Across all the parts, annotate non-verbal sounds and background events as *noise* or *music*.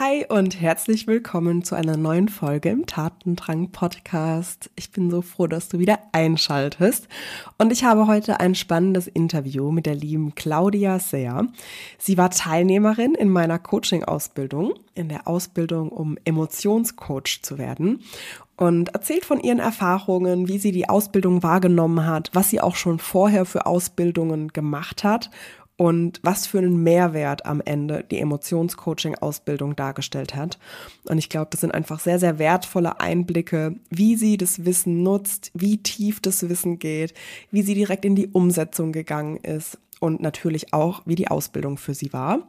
Hi und herzlich willkommen zu einer neuen Folge im Tatendrang Podcast. Ich bin so froh, dass du wieder einschaltest. Und ich habe heute ein spannendes Interview mit der lieben Claudia Seer. Sie war Teilnehmerin in meiner Coaching-Ausbildung, in der Ausbildung, um Emotionscoach zu werden und erzählt von ihren Erfahrungen, wie sie die Ausbildung wahrgenommen hat, was sie auch schon vorher für Ausbildungen gemacht hat und was für einen Mehrwert am Ende die Emotionscoaching-Ausbildung dargestellt hat. Und ich glaube, das sind einfach sehr, sehr wertvolle Einblicke, wie sie das Wissen nutzt, wie tief das Wissen geht, wie sie direkt in die Umsetzung gegangen ist und natürlich auch, wie die Ausbildung für sie war.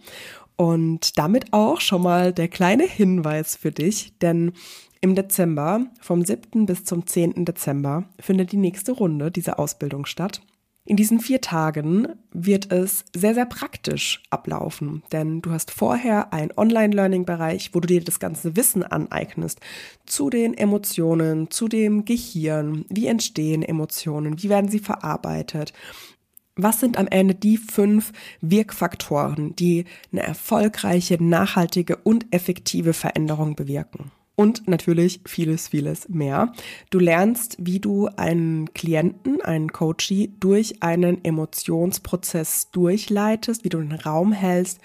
Und damit auch schon mal der kleine Hinweis für dich, denn im Dezember, vom 7. bis zum 10. Dezember, findet die nächste Runde dieser Ausbildung statt. In diesen vier Tagen wird es sehr, sehr praktisch ablaufen, denn du hast vorher einen Online-Learning-Bereich, wo du dir das ganze Wissen aneignest zu den Emotionen, zu dem Gehirn, wie entstehen Emotionen, wie werden sie verarbeitet, was sind am Ende die fünf Wirkfaktoren, die eine erfolgreiche, nachhaltige und effektive Veränderung bewirken? Und natürlich vieles, vieles mehr. Du lernst, wie du einen Klienten, einen Coachie durch einen Emotionsprozess durchleitest, wie du den Raum hältst,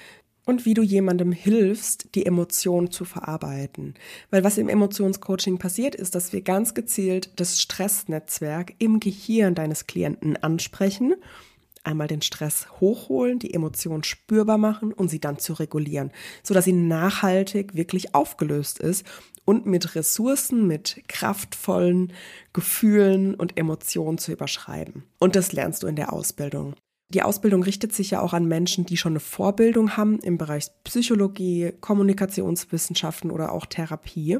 und wie du jemandem hilfst, die Emotion zu verarbeiten. Weil was im Emotionscoaching passiert, ist, dass wir ganz gezielt das Stressnetzwerk im Gehirn deines Klienten ansprechen einmal den Stress hochholen, die Emotion spürbar machen und sie dann zu regulieren, so dass sie nachhaltig wirklich aufgelöst ist und mit Ressourcen, mit kraftvollen Gefühlen und Emotionen zu überschreiben. Und das lernst du in der Ausbildung. Die Ausbildung richtet sich ja auch an Menschen, die schon eine Vorbildung haben im Bereich Psychologie, Kommunikationswissenschaften oder auch Therapie.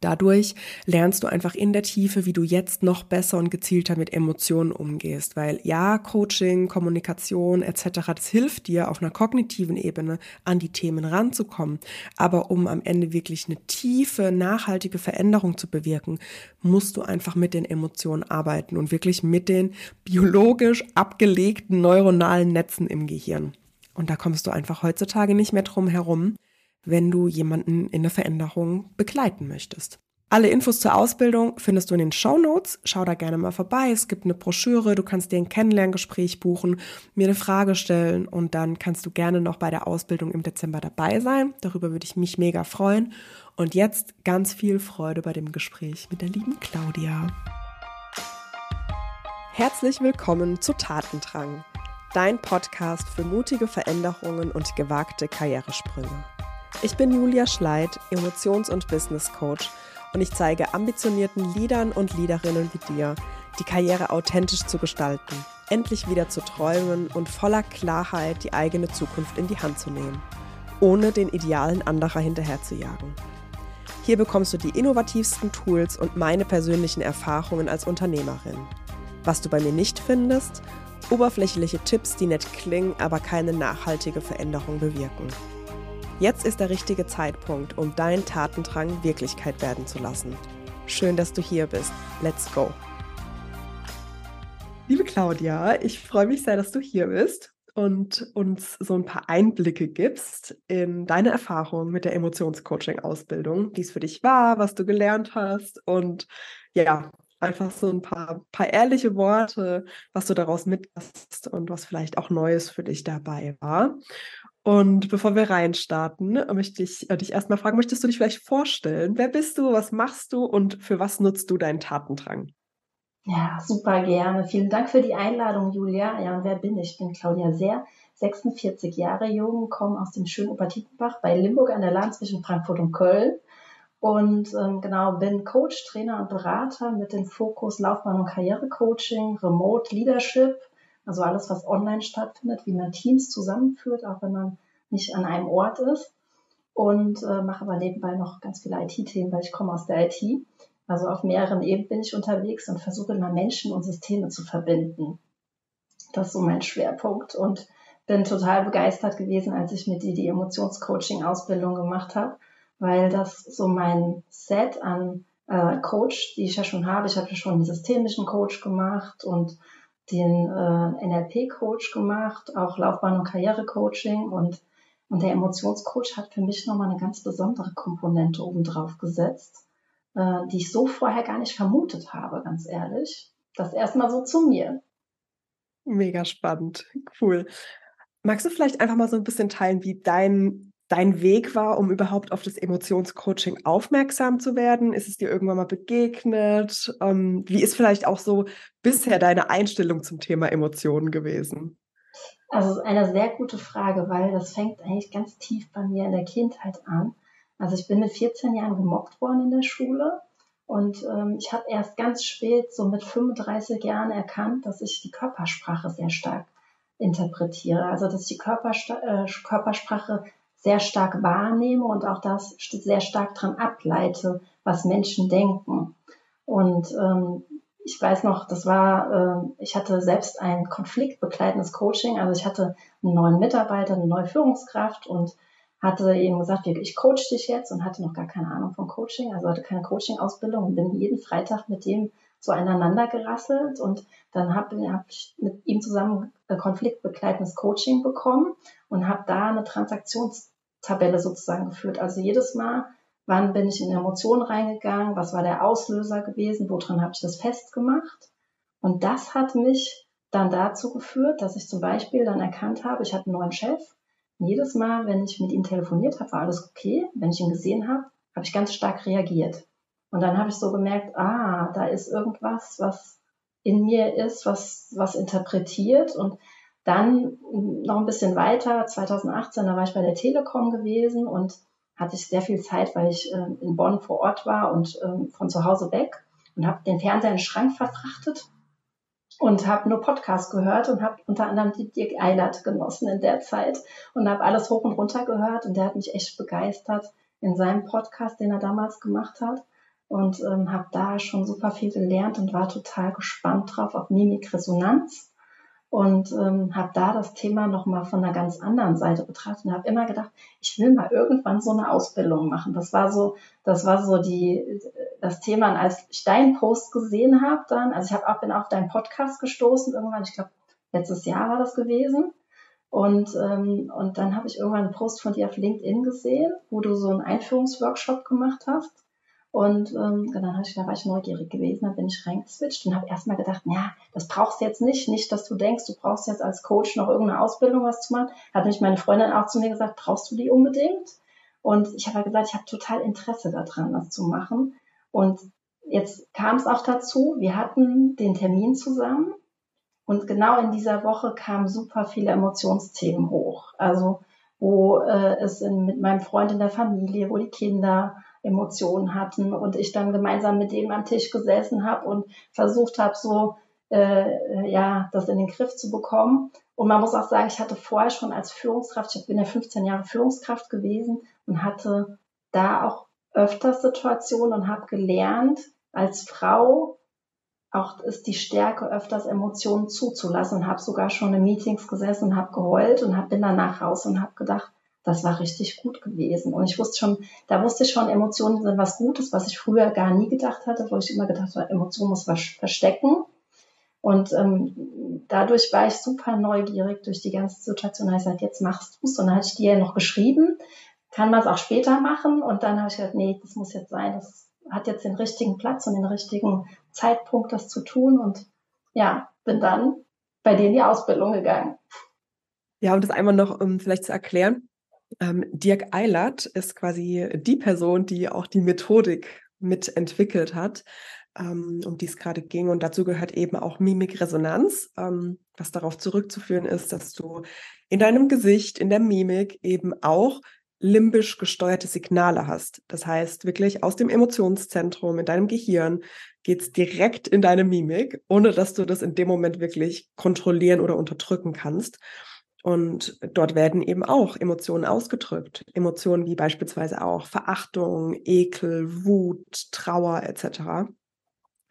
Dadurch lernst du einfach in der Tiefe, wie du jetzt noch besser und gezielter mit Emotionen umgehst, weil ja, Coaching, Kommunikation etc., das hilft dir auf einer kognitiven Ebene an die Themen ranzukommen, aber um am Ende wirklich eine tiefe, nachhaltige Veränderung zu bewirken, musst du einfach mit den Emotionen arbeiten und wirklich mit den biologisch abgelegten neuronalen Netzen im Gehirn. Und da kommst du einfach heutzutage nicht mehr drum herum, wenn du jemanden in der Veränderung begleiten möchtest. Alle Infos zur Ausbildung findest du in den Show Notes. Schau da gerne mal vorbei. Es gibt eine Broschüre, du kannst dir ein Kennenlerngespräch buchen, mir eine Frage stellen und dann kannst du gerne noch bei der Ausbildung im Dezember dabei sein. Darüber würde ich mich mega freuen. Und jetzt ganz viel Freude bei dem Gespräch mit der lieben Claudia. Herzlich willkommen zu Tatendrang, dein Podcast für mutige Veränderungen und gewagte Karrieresprünge. Ich bin Julia Schleid, Emotions- und Business Coach und ich zeige ambitionierten Leadern und Leaderinnen wie dir, die Karriere authentisch zu gestalten, endlich wieder zu träumen und voller Klarheit die eigene Zukunft in die Hand zu nehmen, ohne den Idealen anderer hinterherzujagen. Hier bekommst du die innovativsten Tools und meine persönlichen Erfahrungen als Unternehmerin. Was du bei mir nicht findest, oberflächliche Tipps, die nett klingen, aber keine nachhaltige Veränderung bewirken. Jetzt ist der richtige Zeitpunkt, um deinen Tatendrang Wirklichkeit werden zu lassen. Schön, dass du hier bist. Let's go. Liebe Claudia, ich freue mich sehr, dass du hier bist und uns so ein paar Einblicke gibst in deine Erfahrung mit der Emotionscoaching-Ausbildung, wie es für dich war, was du gelernt hast und ja, einfach so ein paar, paar ehrliche Worte, was du daraus mitgast und was vielleicht auch Neues für dich dabei war. Und bevor wir reinstarten, möchte ich äh, dich erstmal fragen, möchtest du dich vielleicht vorstellen? Wer bist du, was machst du und für was nutzt du deinen Tatendrang? Ja, super gerne. Vielen Dank für die Einladung, Julia. Ja, und wer bin ich? Ich bin Claudia Sehr, 46 Jahre jung, komme aus dem schönen Obertietenbach bei Limburg an der Lahn zwischen Frankfurt und Köln. Und ähm, genau, bin Coach, Trainer und Berater mit dem Fokus Laufbahn- und Karrierecoaching, Remote Leadership – also alles, was online stattfindet, wie man Teams zusammenführt, auch wenn man nicht an einem Ort ist. Und äh, mache aber nebenbei noch ganz viele IT-Themen, weil ich komme aus der IT. Also auf mehreren Ebenen bin ich unterwegs und versuche immer Menschen und Systeme zu verbinden. Das ist so mein Schwerpunkt und bin total begeistert gewesen, als ich mit dir die Emotionscoaching-Ausbildung gemacht habe, weil das so mein Set an äh, Coach, die ich ja schon habe. Ich hatte schon einen systemischen Coach gemacht und den äh, NLP-Coach gemacht, auch Laufbahn- und Karrierecoaching und Und der Emotionscoach hat für mich nochmal eine ganz besondere Komponente obendrauf gesetzt, äh, die ich so vorher gar nicht vermutet habe, ganz ehrlich. Das erstmal so zu mir. Mega spannend, cool. Magst du vielleicht einfach mal so ein bisschen teilen, wie dein, dein Weg war, um überhaupt auf das Emotionscoaching aufmerksam zu werden? Ist es dir irgendwann mal begegnet? Ähm, wie ist vielleicht auch so bisher deine Einstellung zum Thema Emotionen gewesen? Also es ist eine sehr gute Frage, weil das fängt eigentlich ganz tief bei mir in der Kindheit an. Also ich bin mit 14 Jahren gemobbt worden in der Schule und ähm, ich habe erst ganz spät, so mit 35 Jahren, erkannt, dass ich die Körpersprache sehr stark interpretiere. Also dass ich die Körpersta äh, Körpersprache sehr stark wahrnehme und auch das sehr stark daran ableite, was Menschen denken. Und ähm, ich weiß noch, das war, äh, ich hatte selbst ein konfliktbegleitendes Coaching. Also ich hatte einen neuen Mitarbeiter, eine neue Führungskraft und hatte eben gesagt, ich coach dich jetzt und hatte noch gar keine Ahnung von Coaching, also hatte keine Coaching-Ausbildung und bin jeden Freitag mit dem so aneinander gerasselt und dann habe hab ich mit ihm zusammen ein konfliktbegleitendes Coaching bekommen und habe da eine Transaktionstabelle sozusagen geführt. Also jedes Mal, wann bin ich in Emotionen reingegangen, was war der Auslöser gewesen, woran habe ich das festgemacht. Und das hat mich dann dazu geführt, dass ich zum Beispiel dann erkannt habe, ich hatte einen neuen Chef jedes Mal, wenn ich mit ihm telefoniert habe, war alles okay. Wenn ich ihn gesehen habe, habe ich ganz stark reagiert. Und dann habe ich so gemerkt, ah, da ist irgendwas, was in mir ist, was, was interpretiert. Und dann noch ein bisschen weiter, 2018, da war ich bei der Telekom gewesen und hatte ich sehr viel Zeit, weil ich äh, in Bonn vor Ort war und äh, von zu Hause weg und habe den Fernseher in den Schrank verfrachtet und habe nur Podcast gehört und habe unter anderem die Dirk Eilert genossen in der Zeit und habe alles hoch und runter gehört und der hat mich echt begeistert in seinem Podcast, den er damals gemacht hat und ähm, habe da schon super viel gelernt und war total gespannt drauf auf Mimikresonanz und ähm, habe da das Thema nochmal von einer ganz anderen Seite betrachtet und habe immer gedacht, ich will mal irgendwann so eine Ausbildung machen. Das war so, das war so die das Thema. Und als ich deinen Post gesehen habe, dann, also ich habe auch bin auf deinen Podcast gestoßen irgendwann, ich glaube letztes Jahr war das gewesen. Und, ähm, und dann habe ich irgendwann einen Post von dir auf LinkedIn gesehen, wo du so einen Einführungsworkshop gemacht hast. Und ähm, dann ich, da war ich neugierig gewesen, dann bin ich reingeswitcht und habe erstmal gedacht, ja, das brauchst du jetzt nicht. Nicht, dass du denkst, du brauchst jetzt als Coach noch irgendeine Ausbildung was zu machen. Hat nämlich meine Freundin auch zu mir gesagt, brauchst du die unbedingt? Und ich habe gesagt, ich habe total Interesse daran, das zu machen. Und jetzt kam es auch dazu, wir hatten den Termin zusammen und genau in dieser Woche kamen super viele Emotionsthemen hoch. Also wo äh, es in, mit meinem Freund in der Familie, wo die Kinder Emotionen hatten und ich dann gemeinsam mit denen am Tisch gesessen habe und versucht habe, so äh, ja, das in den Griff zu bekommen. Und man muss auch sagen, ich hatte vorher schon als Führungskraft, ich bin ja 15 Jahre Führungskraft gewesen und hatte da auch öfters Situationen und habe gelernt, als Frau auch ist die Stärke, öfters Emotionen zuzulassen und habe sogar schon in Meetings gesessen und habe geheult und hab, bin danach raus und habe gedacht, das war richtig gut gewesen. Und ich wusste schon, da wusste ich schon, Emotionen sind was Gutes, was ich früher gar nie gedacht hatte, wo ich immer gedacht habe, Emotionen muss was verstecken. Und ähm, dadurch war ich super neugierig durch die ganze Situation. Da habe ich gesagt, jetzt machst du es. Und dann hatte ich dir ja noch geschrieben, kann man es auch später machen. Und dann habe ich gesagt, nee, das muss jetzt sein. Das hat jetzt den richtigen Platz und den richtigen Zeitpunkt, das zu tun. Und ja, bin dann bei dir in die Ausbildung gegangen. Ja, um das einmal noch um vielleicht zu erklären. Ähm, Dirk Eilert ist quasi die Person, die auch die Methodik mitentwickelt hat, ähm, um die es gerade ging. Und dazu gehört eben auch Mimikresonanz, ähm, was darauf zurückzuführen ist, dass du in deinem Gesicht, in der Mimik eben auch limbisch gesteuerte Signale hast. Das heißt, wirklich aus dem Emotionszentrum in deinem Gehirn geht es direkt in deine Mimik, ohne dass du das in dem Moment wirklich kontrollieren oder unterdrücken kannst. Und dort werden eben auch Emotionen ausgedrückt. Emotionen wie beispielsweise auch Verachtung, Ekel, Wut, Trauer etc.,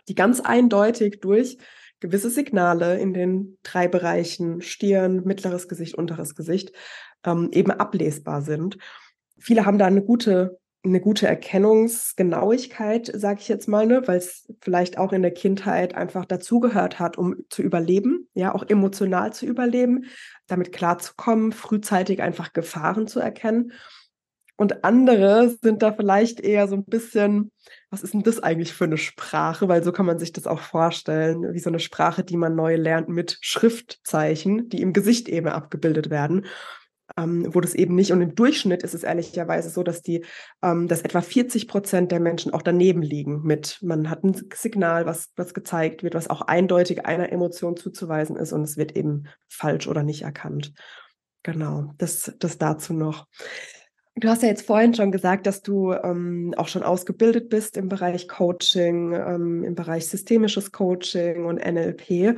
die ganz eindeutig durch gewisse Signale in den drei Bereichen Stirn, mittleres Gesicht, unteres Gesicht ähm, eben ablesbar sind. Viele haben da eine gute eine gute Erkennungsgenauigkeit, sage ich jetzt mal, ne, weil es vielleicht auch in der Kindheit einfach dazugehört hat, um zu überleben, ja, auch emotional zu überleben, damit klarzukommen, frühzeitig einfach Gefahren zu erkennen. Und andere sind da vielleicht eher so ein bisschen, was ist denn das eigentlich für eine Sprache? Weil so kann man sich das auch vorstellen, wie so eine Sprache, die man neu lernt mit Schriftzeichen, die im Gesicht eben abgebildet werden ähm, wo das eben nicht, und im Durchschnitt ist es ehrlicherweise so, dass die, ähm, dass etwa 40 Prozent der Menschen auch daneben liegen mit, man hat ein Signal, was, was gezeigt wird, was auch eindeutig einer Emotion zuzuweisen ist und es wird eben falsch oder nicht erkannt. Genau, das, das dazu noch. Du hast ja jetzt vorhin schon gesagt, dass du ähm, auch schon ausgebildet bist im Bereich Coaching, ähm, im Bereich systemisches Coaching und NLP.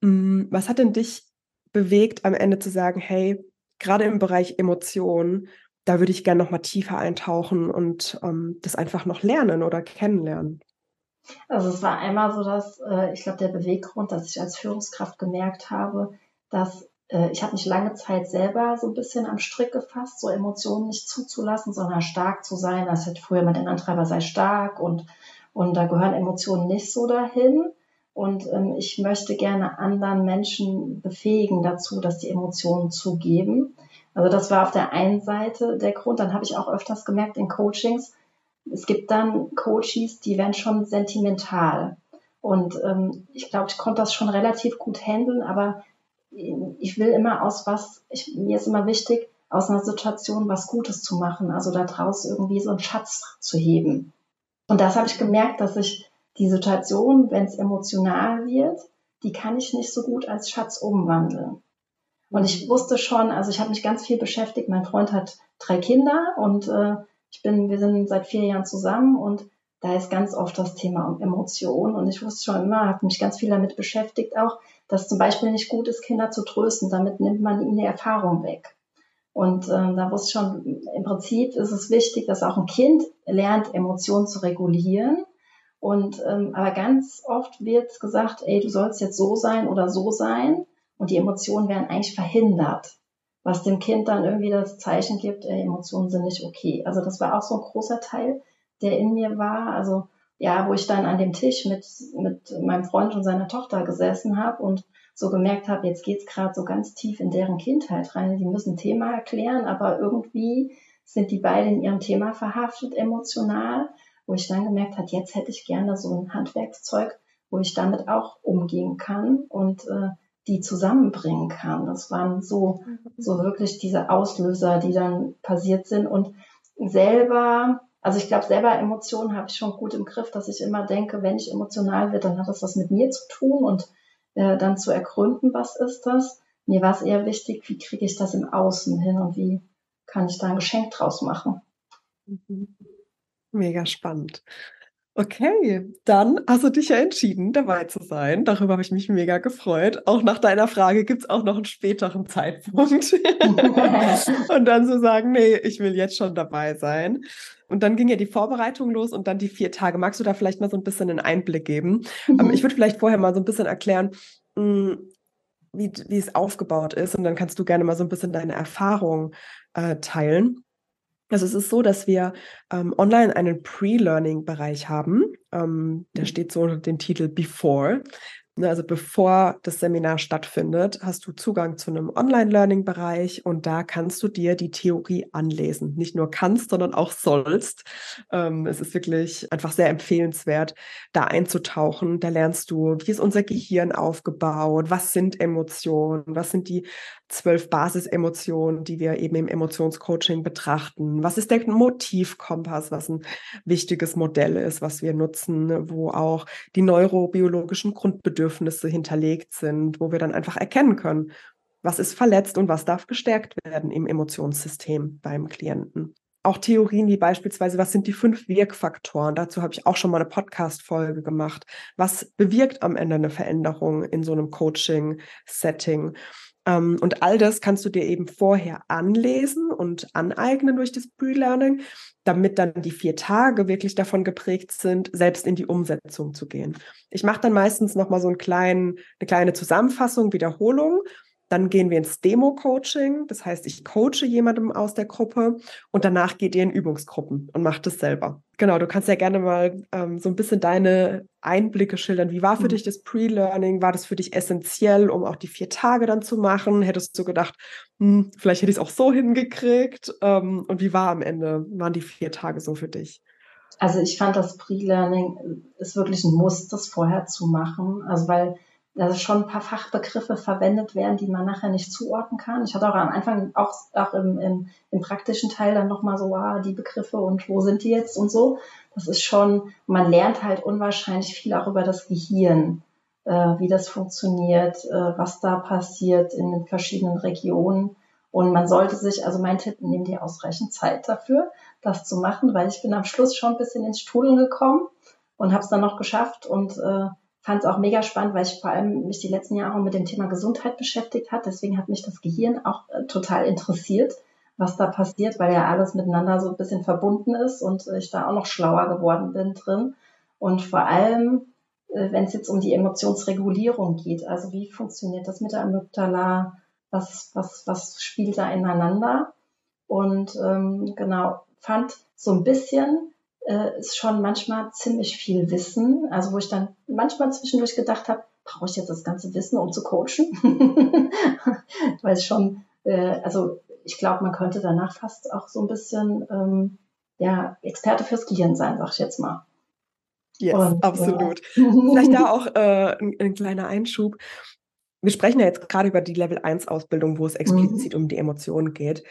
Mm, was hat denn dich bewegt, am Ende zu sagen, hey, gerade im Bereich Emotionen, da würde ich gerne noch mal tiefer eintauchen und ähm, das einfach noch lernen oder kennenlernen. Also es war einmal so, dass äh, ich glaube der Beweggrund, dass ich als Führungskraft gemerkt habe, dass äh, ich habe mich lange Zeit selber so ein bisschen am Strick gefasst, so Emotionen nicht zuzulassen, sondern stark zu sein. Das hat früher mal den Antreiber sei stark und und da gehören Emotionen nicht so dahin. Und ähm, ich möchte gerne anderen Menschen befähigen dazu, dass die Emotionen zugeben. Also das war auf der einen Seite der Grund. Dann habe ich auch öfters gemerkt in Coachings, es gibt dann Coaches, die werden schon sentimental. Und ähm, ich glaube, ich konnte das schon relativ gut handeln, aber ich will immer aus was, ich, mir ist immer wichtig, aus einer Situation was Gutes zu machen, also da draus irgendwie so einen Schatz zu heben. Und das habe ich gemerkt, dass ich die Situation, wenn es emotional wird, die kann ich nicht so gut als Schatz umwandeln. Und ich wusste schon, also ich habe mich ganz viel beschäftigt. Mein Freund hat drei Kinder und äh, ich bin, wir sind seit vier Jahren zusammen und da ist ganz oft das Thema um Emotionen. Und ich wusste schon immer, habe mich ganz viel damit beschäftigt, auch, dass zum Beispiel nicht gut ist, Kinder zu trösten. Damit nimmt man ihnen die Erfahrung weg. Und äh, da wusste ich schon, im Prinzip ist es wichtig, dass auch ein Kind lernt, Emotionen zu regulieren und ähm, aber ganz oft wird gesagt, ey, du sollst jetzt so sein oder so sein und die Emotionen werden eigentlich verhindert, was dem Kind dann irgendwie das Zeichen gibt, ey, Emotionen sind nicht okay. Also das war auch so ein großer Teil, der in mir war. Also ja, wo ich dann an dem Tisch mit mit meinem Freund und seiner Tochter gesessen habe und so gemerkt habe, jetzt geht's gerade so ganz tief in deren Kindheit rein. Die müssen ein Thema erklären, aber irgendwie sind die beiden in ihrem Thema verhaftet emotional wo ich dann gemerkt habe, jetzt hätte ich gerne so ein Handwerkszeug, wo ich damit auch umgehen kann und äh, die zusammenbringen kann. Das waren so, so wirklich diese Auslöser, die dann passiert sind und selber, also ich glaube, selber Emotionen habe ich schon gut im Griff, dass ich immer denke, wenn ich emotional werde, dann hat das was mit mir zu tun und äh, dann zu ergründen, was ist das. Mir war es eher wichtig, wie kriege ich das im Außen hin und wie kann ich da ein Geschenk draus machen. Mhm. Mega spannend. Okay, dann hast du dich ja entschieden, dabei zu sein. Darüber habe ich mich mega gefreut. Auch nach deiner Frage gibt es auch noch einen späteren Zeitpunkt. *laughs* und dann zu so sagen, nee, ich will jetzt schon dabei sein. Und dann ging ja die Vorbereitung los und dann die vier Tage. Magst du da vielleicht mal so ein bisschen einen Einblick geben? Mhm. ich würde vielleicht vorher mal so ein bisschen erklären, hm, wie, wie es aufgebaut ist. Und dann kannst du gerne mal so ein bisschen deine Erfahrung äh, teilen. Also es ist so, dass wir ähm, online einen Pre-Learning-Bereich haben. Ähm, der mhm. steht so unter dem Titel Before. Ne, also bevor das Seminar stattfindet, hast du Zugang zu einem Online-Learning-Bereich und da kannst du dir die Theorie anlesen. Nicht nur kannst, sondern auch sollst. Ähm, es ist wirklich einfach sehr empfehlenswert, da einzutauchen. Da lernst du, wie ist unser Gehirn aufgebaut, was sind Emotionen, was sind die zwölf Basisemotionen, die wir eben im Emotionscoaching betrachten. Was ist der Motivkompass, was ein wichtiges Modell ist, was wir nutzen, wo auch die neurobiologischen Grundbedürfnisse hinterlegt sind, wo wir dann einfach erkennen können, was ist verletzt und was darf gestärkt werden im Emotionssystem beim Klienten. Auch Theorien wie beispielsweise, was sind die fünf Wirkfaktoren? Dazu habe ich auch schon mal eine Podcast-Folge gemacht. Was bewirkt am Ende eine Veränderung in so einem Coaching-Setting? Ähm, und all das kannst du dir eben vorher anlesen und aneignen durch das Pre-Learning, damit dann die vier Tage wirklich davon geprägt sind, selbst in die Umsetzung zu gehen. Ich mache dann meistens nochmal so einen kleinen, eine kleine Zusammenfassung, Wiederholung Dann gehen wir ins Demo-Coaching. Das heißt, ich coache jemandem aus der Gruppe und danach geht ihr in Übungsgruppen und macht es selber. Genau, du kannst ja gerne mal ähm, so ein bisschen deine Einblicke schildern. Wie war für mhm. dich das Pre-Learning? War das für dich essentiell, um auch die vier Tage dann zu machen? Hättest du gedacht, hm, vielleicht hätte ich es auch so hingekriegt? Ähm, und wie war am Ende, waren die vier Tage so für dich? Also ich fand das Pre-Learning ist wirklich ein Muss, das vorher zu machen. Also weil da schon ein paar Fachbegriffe verwendet werden, die man nachher nicht zuordnen kann. Ich hatte auch am Anfang auch, auch im, im, im praktischen Teil dann nochmal so, ah, die Begriffe und wo sind die jetzt und so. Das ist schon, man lernt halt unwahrscheinlich viel auch über das Gehirn, äh, wie das funktioniert, äh, was da passiert in den verschiedenen Regionen. Und man sollte sich, also mein Tipp, nimm dir ausreichend Zeit dafür, das zu machen, weil ich bin am Schluss schon ein bisschen ins Studeln gekommen und habe es dann noch geschafft und äh, fand es auch mega spannend, weil ich vor allem mich die letzten Jahre mit dem Thema Gesundheit beschäftigt hat. Deswegen hat mich das Gehirn auch äh, total interessiert, was da passiert, weil ja alles miteinander so ein bisschen verbunden ist und ich da auch noch schlauer geworden bin drin. Und vor allem, äh, wenn es jetzt um die Emotionsregulierung geht, also wie funktioniert das mit der Amygdala, was, was, was spielt da ineinander? Und ähm, genau, fand so ein bisschen äh, ist schon manchmal ziemlich viel Wissen. Also wo ich dann manchmal zwischendurch gedacht habe, brauche ich jetzt das ganze Wissen, um zu coachen? *laughs* Weil es schon, äh, also ich glaube, man könnte danach fast auch so ein bisschen ähm, ja, Experte fürs Gehirn sein, sag ich jetzt mal. Yes, Und, absolut. Ja. *laughs* Vielleicht da auch äh, ein, ein, kleiner Einschub. Wir sprechen ja jetzt gerade über die Level 1 Ausbildung, wo es explizit mhm. um die Emotionen geht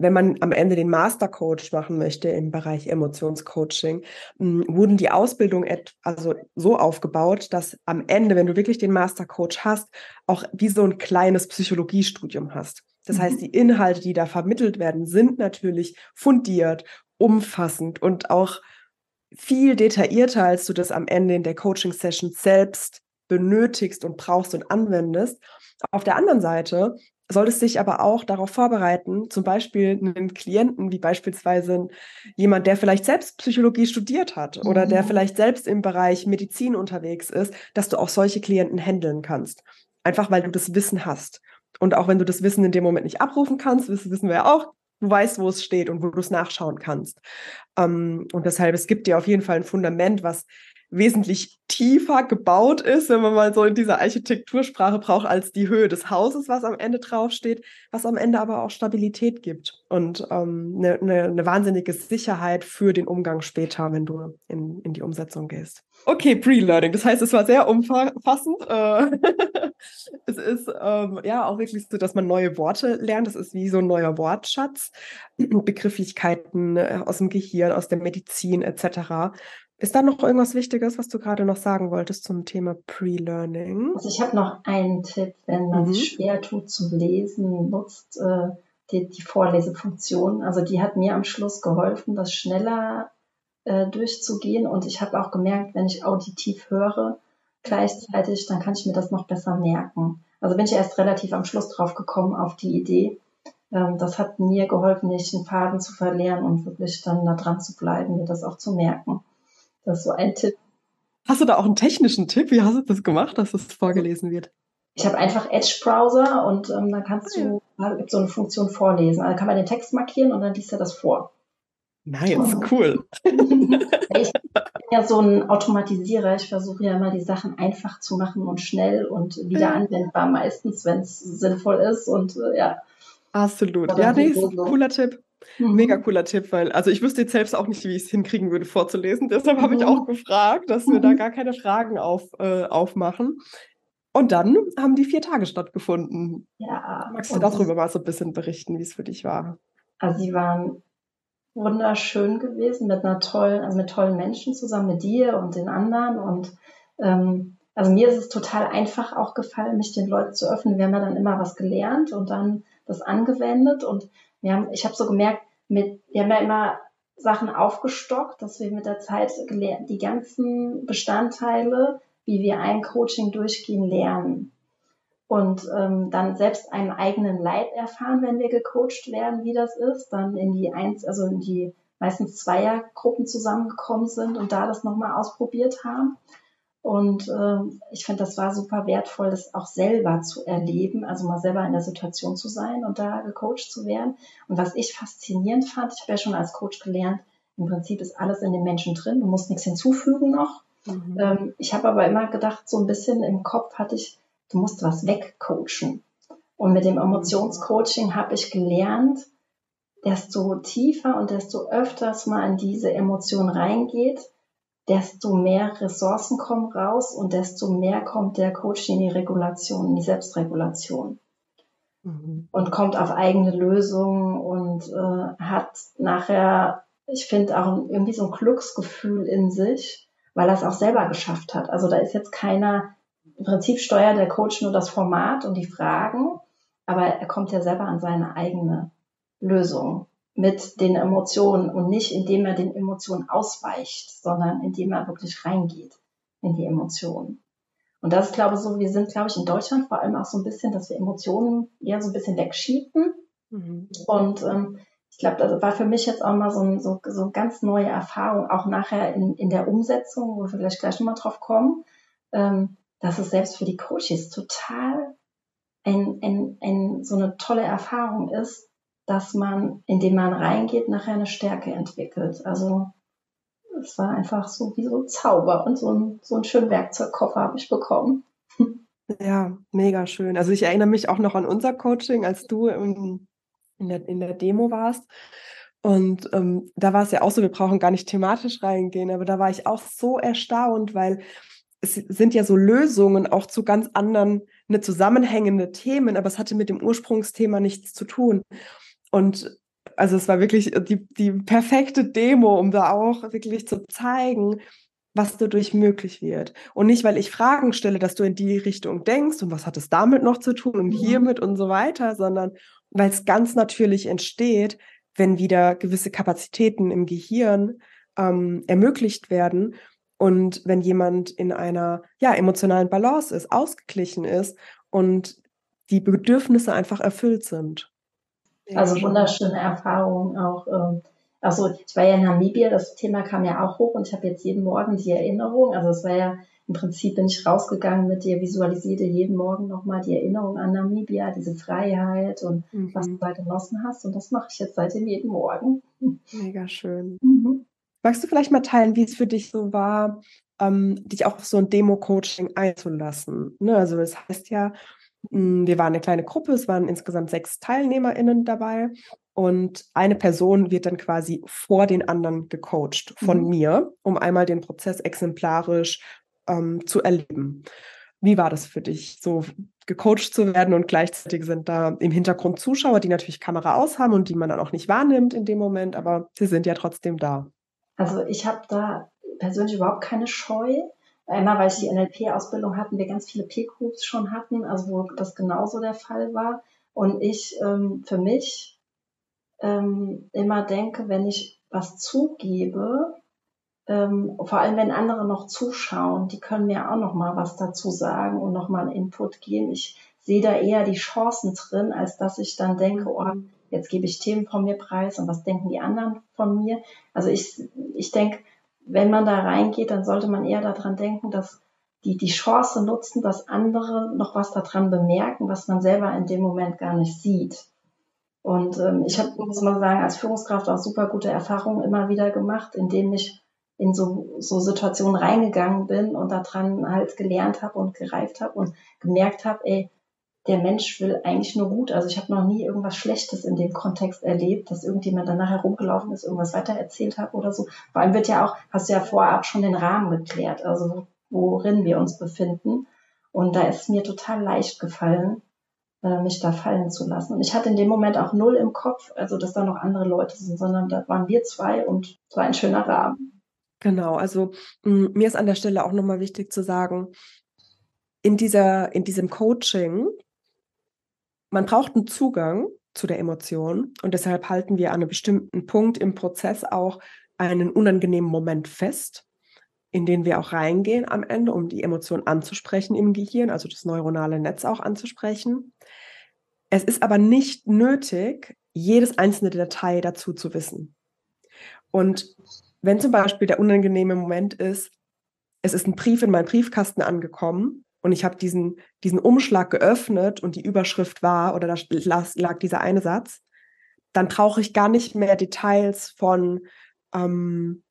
wenn man am Ende den Mastercoach machen möchte im Bereich Emotionscoaching, hm, wurden die Ausbildung also so aufgebaut, dass am Ende, wenn du wirklich den Mastercoach hast, auch wie so ein kleines Psychologiestudium hast. Das mhm. heißt, die Inhalte, die da vermittelt werden, sind natürlich fundiert, umfassend und auch viel detaillierter, als du das am Ende in der Coaching-Session selbst benötigst und brauchst und anwendest. Auf der anderen Seite solltest dich aber auch darauf vorbereiten, zum Beispiel einen Klienten, wie beispielsweise jemand, der vielleicht selbst Psychologie studiert hat mhm. oder der mhm. vielleicht selbst im Bereich Medizin unterwegs ist, dass du auch solche Klienten handeln kannst. Einfach weil du das Wissen hast. Und auch wenn du das Wissen in dem Moment nicht abrufen kannst, das wissen wir ja auch, du weißt, wo es steht und wo du es nachschauen kannst. Ähm, und deshalb, es gibt dir auf jeden Fall ein Fundament, was wesentlich tiefer gebaut ist, wenn man mal so in dieser Architektursprache braucht, als die Höhe des Hauses, was am Ende draufsteht, was am Ende aber auch Stabilität gibt und ähm, eine, eine, eine wahnsinnige Sicherheit für den Umgang später, wenn du in, in die Umsetzung gehst. Okay, Pre-Learning. Das heißt, es war sehr umfassend. Äh, *laughs* es ist ähm, ja auch wirklich so, dass man neue Worte lernt. Das ist wie so ein neuer Wortschatz. *clears throat* Begrifflichkeiten äh, aus dem Gehirn, aus der Medizin etc. Ist da noch irgendwas Wichtiges, was du gerade noch sagen wolltest zum Thema Pre-Learning? Also ich habe noch einen Tipp, wenn man mhm. sich schwer tut zu lesen, nutzt äh, die, die, Vorlesefunktion. Also die hat mir am Schluss geholfen, das schneller äh, durchzugehen. Und ich habe auch gemerkt, wenn ich auditiv höre, gleichzeitig, dann kann ich mir das noch besser merken. Also bin ich erst relativ am Schluss drauf gekommen auf die Idee. Ähm, das hat mir geholfen, nicht den Faden zu verlieren und wirklich dann da dran zu bleiben, mir das auch zu merken. Das ist so ein Tipp. Hast du da auch einen technischen Tipp? Wie hast du das gemacht, dass das vorgelesen wird? Ich habe einfach Edge-Browser und ähm, dann kannst ah, du, da gibt so eine Funktion vorlesen. Also kann man den Text markieren und dann liest er das vor. Nice, oh. cool. *laughs* ich bin ja so ein Automatisierer. Ich versuche ja immer die Sachen einfach zu machen und schnell und wieder ja. anwendbar, meistens, wenn es sinnvoll ist. Und äh, ja. Absolut. Ja, nee, ist ein cooler Tipp. Mhm. Mega cooler Tipp, weil, also ich wüsste jetzt selbst auch nicht, wie ich es hinkriegen würde, vorzulesen. Deshalb mhm. habe ich mhm. auch gefragt, dass wir da mhm. gar keine Fragen auf, äh, aufmachen. Und dann haben die vier Tage stattgefunden. Ja. Magst du darüber mal so ein bisschen berichten, wie es für dich war? Also sie waren wunderschön gewesen mit einer tollen, also mit tollen Menschen zusammen mit dir und den anderen. Und ähm, also mir ist es total einfach auch gefallen, mich den Leuten zu öffnen. Wir haben ja dann immer was gelernt und dann das angewendet. Und wir haben, ich habe so gemerkt, mit, wir haben ja immer Sachen aufgestockt, dass wir mit der Zeit die ganzen Bestandteile, wie wir ein Coaching durchgehen, lernen. Und ähm, dann selbst einen eigenen Leid erfahren, wenn wir gecoacht werden, wie das ist, dann in die eins, also in die meistens Zweiergruppen zusammengekommen sind und da das nochmal ausprobiert haben. Und äh, ich finde, das war super wertvoll, das auch selber zu erleben, also mal selber in der Situation zu sein und da gecoacht zu werden. Und was ich faszinierend fand, ich habe ja schon als Coach gelernt, im Prinzip ist alles in den Menschen drin, du musst nichts hinzufügen noch. Mhm. Ähm, ich habe aber immer gedacht, so ein bisschen im Kopf hatte ich, du musst was wegcoachen. Und mit dem Emotionscoaching habe ich gelernt, desto tiefer und desto öfters man in diese Emotion reingeht, desto mehr Ressourcen kommen raus und desto mehr kommt der Coach in die Regulation, in die Selbstregulation. Mhm. Und kommt auf eigene Lösungen und äh, hat nachher, ich finde, auch irgendwie so ein Glücksgefühl in sich, weil er es auch selber geschafft hat. Also da ist jetzt keiner, im Prinzip steuert der Coach nur das Format und die Fragen, aber er kommt ja selber an seine eigene Lösung mit den Emotionen und nicht indem er den Emotionen ausweicht, sondern indem er wirklich reingeht in die Emotionen. Und das ist, glaube ich, so, wir sind, glaube ich, in Deutschland vor allem auch so ein bisschen, dass wir Emotionen eher so ein bisschen wegschieben. Mhm. Und ähm, ich glaube, das war für mich jetzt auch mal so, ein, so, so eine ganz neue Erfahrung, auch nachher in, in der Umsetzung, wo wir vielleicht gleich nochmal drauf kommen, ähm, dass es selbst für die Coaches total ein, ein, ein, so eine tolle Erfahrung ist, dass man, indem man reingeht, nachher eine Stärke entwickelt. Also es war einfach so wie so ein Zauber und so ein, so ein schönen Werkzeugkoffer habe ich bekommen. Ja, mega schön. Also ich erinnere mich auch noch an unser Coaching, als du in, in, der, in der Demo warst. Und ähm, da war es ja auch so, wir brauchen gar nicht thematisch reingehen, aber da war ich auch so erstaunt, weil es sind ja so Lösungen auch zu ganz anderen, eine zusammenhängende Themen, aber es hatte mit dem Ursprungsthema nichts zu tun. Und also es war wirklich die, die perfekte Demo, um da auch wirklich zu zeigen, was dadurch möglich wird. Und nicht, weil ich Fragen stelle, dass du in die Richtung denkst und was hat es damit noch zu tun und mhm. hiermit und so weiter, sondern weil es ganz natürlich entsteht, wenn wieder gewisse Kapazitäten im Gehirn ähm, ermöglicht werden und wenn jemand in einer ja, emotionalen Balance ist, ausgeglichen ist und die Bedürfnisse einfach erfüllt sind. Also wunderschöne Erfahrungen auch. Ähm, also ich war ja in Namibia, das Thema kam ja auch hoch und ich habe jetzt jeden Morgen die Erinnerung. Also es war ja im Prinzip bin ich rausgegangen mit dir, visualisierte jeden Morgen nochmal die Erinnerung an Namibia, diese Freiheit und mhm. was du da genossen hast. Und das mache ich jetzt seitdem jeden Morgen. Mega schön. *laughs* Mhm. Magst du vielleicht mal teilen, wie es für dich so war, ähm, dich auch auf so ein Demo-Coaching einzulassen? Ne? Also das heißt ja, wir waren eine kleine Gruppe, es waren insgesamt sechs TeilnehmerInnen dabei und eine Person wird dann quasi vor den anderen gecoacht von mhm. mir, um einmal den Prozess exemplarisch ähm, zu erleben. Wie war das für dich, so gecoacht zu werden und gleichzeitig sind da im Hintergrund Zuschauer, die natürlich Kamera aus haben und die man dann auch nicht wahrnimmt in dem Moment, aber sie sind ja trotzdem da. Also ich habe da persönlich überhaupt keine Scheu. Einmal, weil ich die NLP-Ausbildung hatten, wir ganz viele P-Groups schon hatten, also wo das genauso der Fall war. Und ich ähm, für mich ähm, immer denke, wenn ich was zugebe, ähm, vor allem wenn andere noch zuschauen, die können mir auch noch mal was dazu sagen und noch mal einen Input geben. Ich sehe da eher die Chancen drin, als dass ich dann denke, oh, jetzt gebe ich Themen von mir preis und was denken die anderen von mir. Also ich, ich denke, wenn man da reingeht, dann sollte man eher daran denken, dass die die Chance nutzen, dass andere noch was daran bemerken, was man selber in dem Moment gar nicht sieht. Und ähm, ich habe, muss man sagen, als Führungskraft auch super gute Erfahrungen immer wieder gemacht, indem ich in so, so Situationen reingegangen bin und daran halt gelernt habe und gereift habe und gemerkt habe, ey, der Mensch will eigentlich nur gut. Also ich habe noch nie irgendwas Schlechtes in dem Kontext erlebt, dass irgendjemand danach herumgelaufen ist, irgendwas weitererzählt hat oder so. Vor allem wird ja auch, hast du ja vorab schon den Rahmen geklärt, also worin wir uns befinden. Und da ist mir total leicht gefallen, äh, mich da fallen zu lassen. Und ich hatte in dem Moment auch null im Kopf, also dass da noch andere Leute sind, sondern da waren wir zwei und es war ein schöner Rahmen. Genau, also mir ist an der Stelle auch nochmal wichtig zu sagen, in dieser, in diesem Coaching man braucht einen Zugang zu der Emotion und deshalb halten wir an einem bestimmten Punkt im Prozess auch einen unangenehmen Moment fest, in den wir auch reingehen am Ende, um die Emotion anzusprechen im Gehirn, also das neuronale Netz auch anzusprechen. Es ist aber nicht nötig, jedes einzelne Detail dazu zu wissen. Und wenn zum Beispiel der unangenehme Moment ist, es ist ein Brief in meinen Briefkasten angekommen und ich habe diesen, diesen Umschlag geöffnet und die Überschrift war, oder da lag dieser eine Satz, dann brauche ich gar nicht mehr Details von, ähm,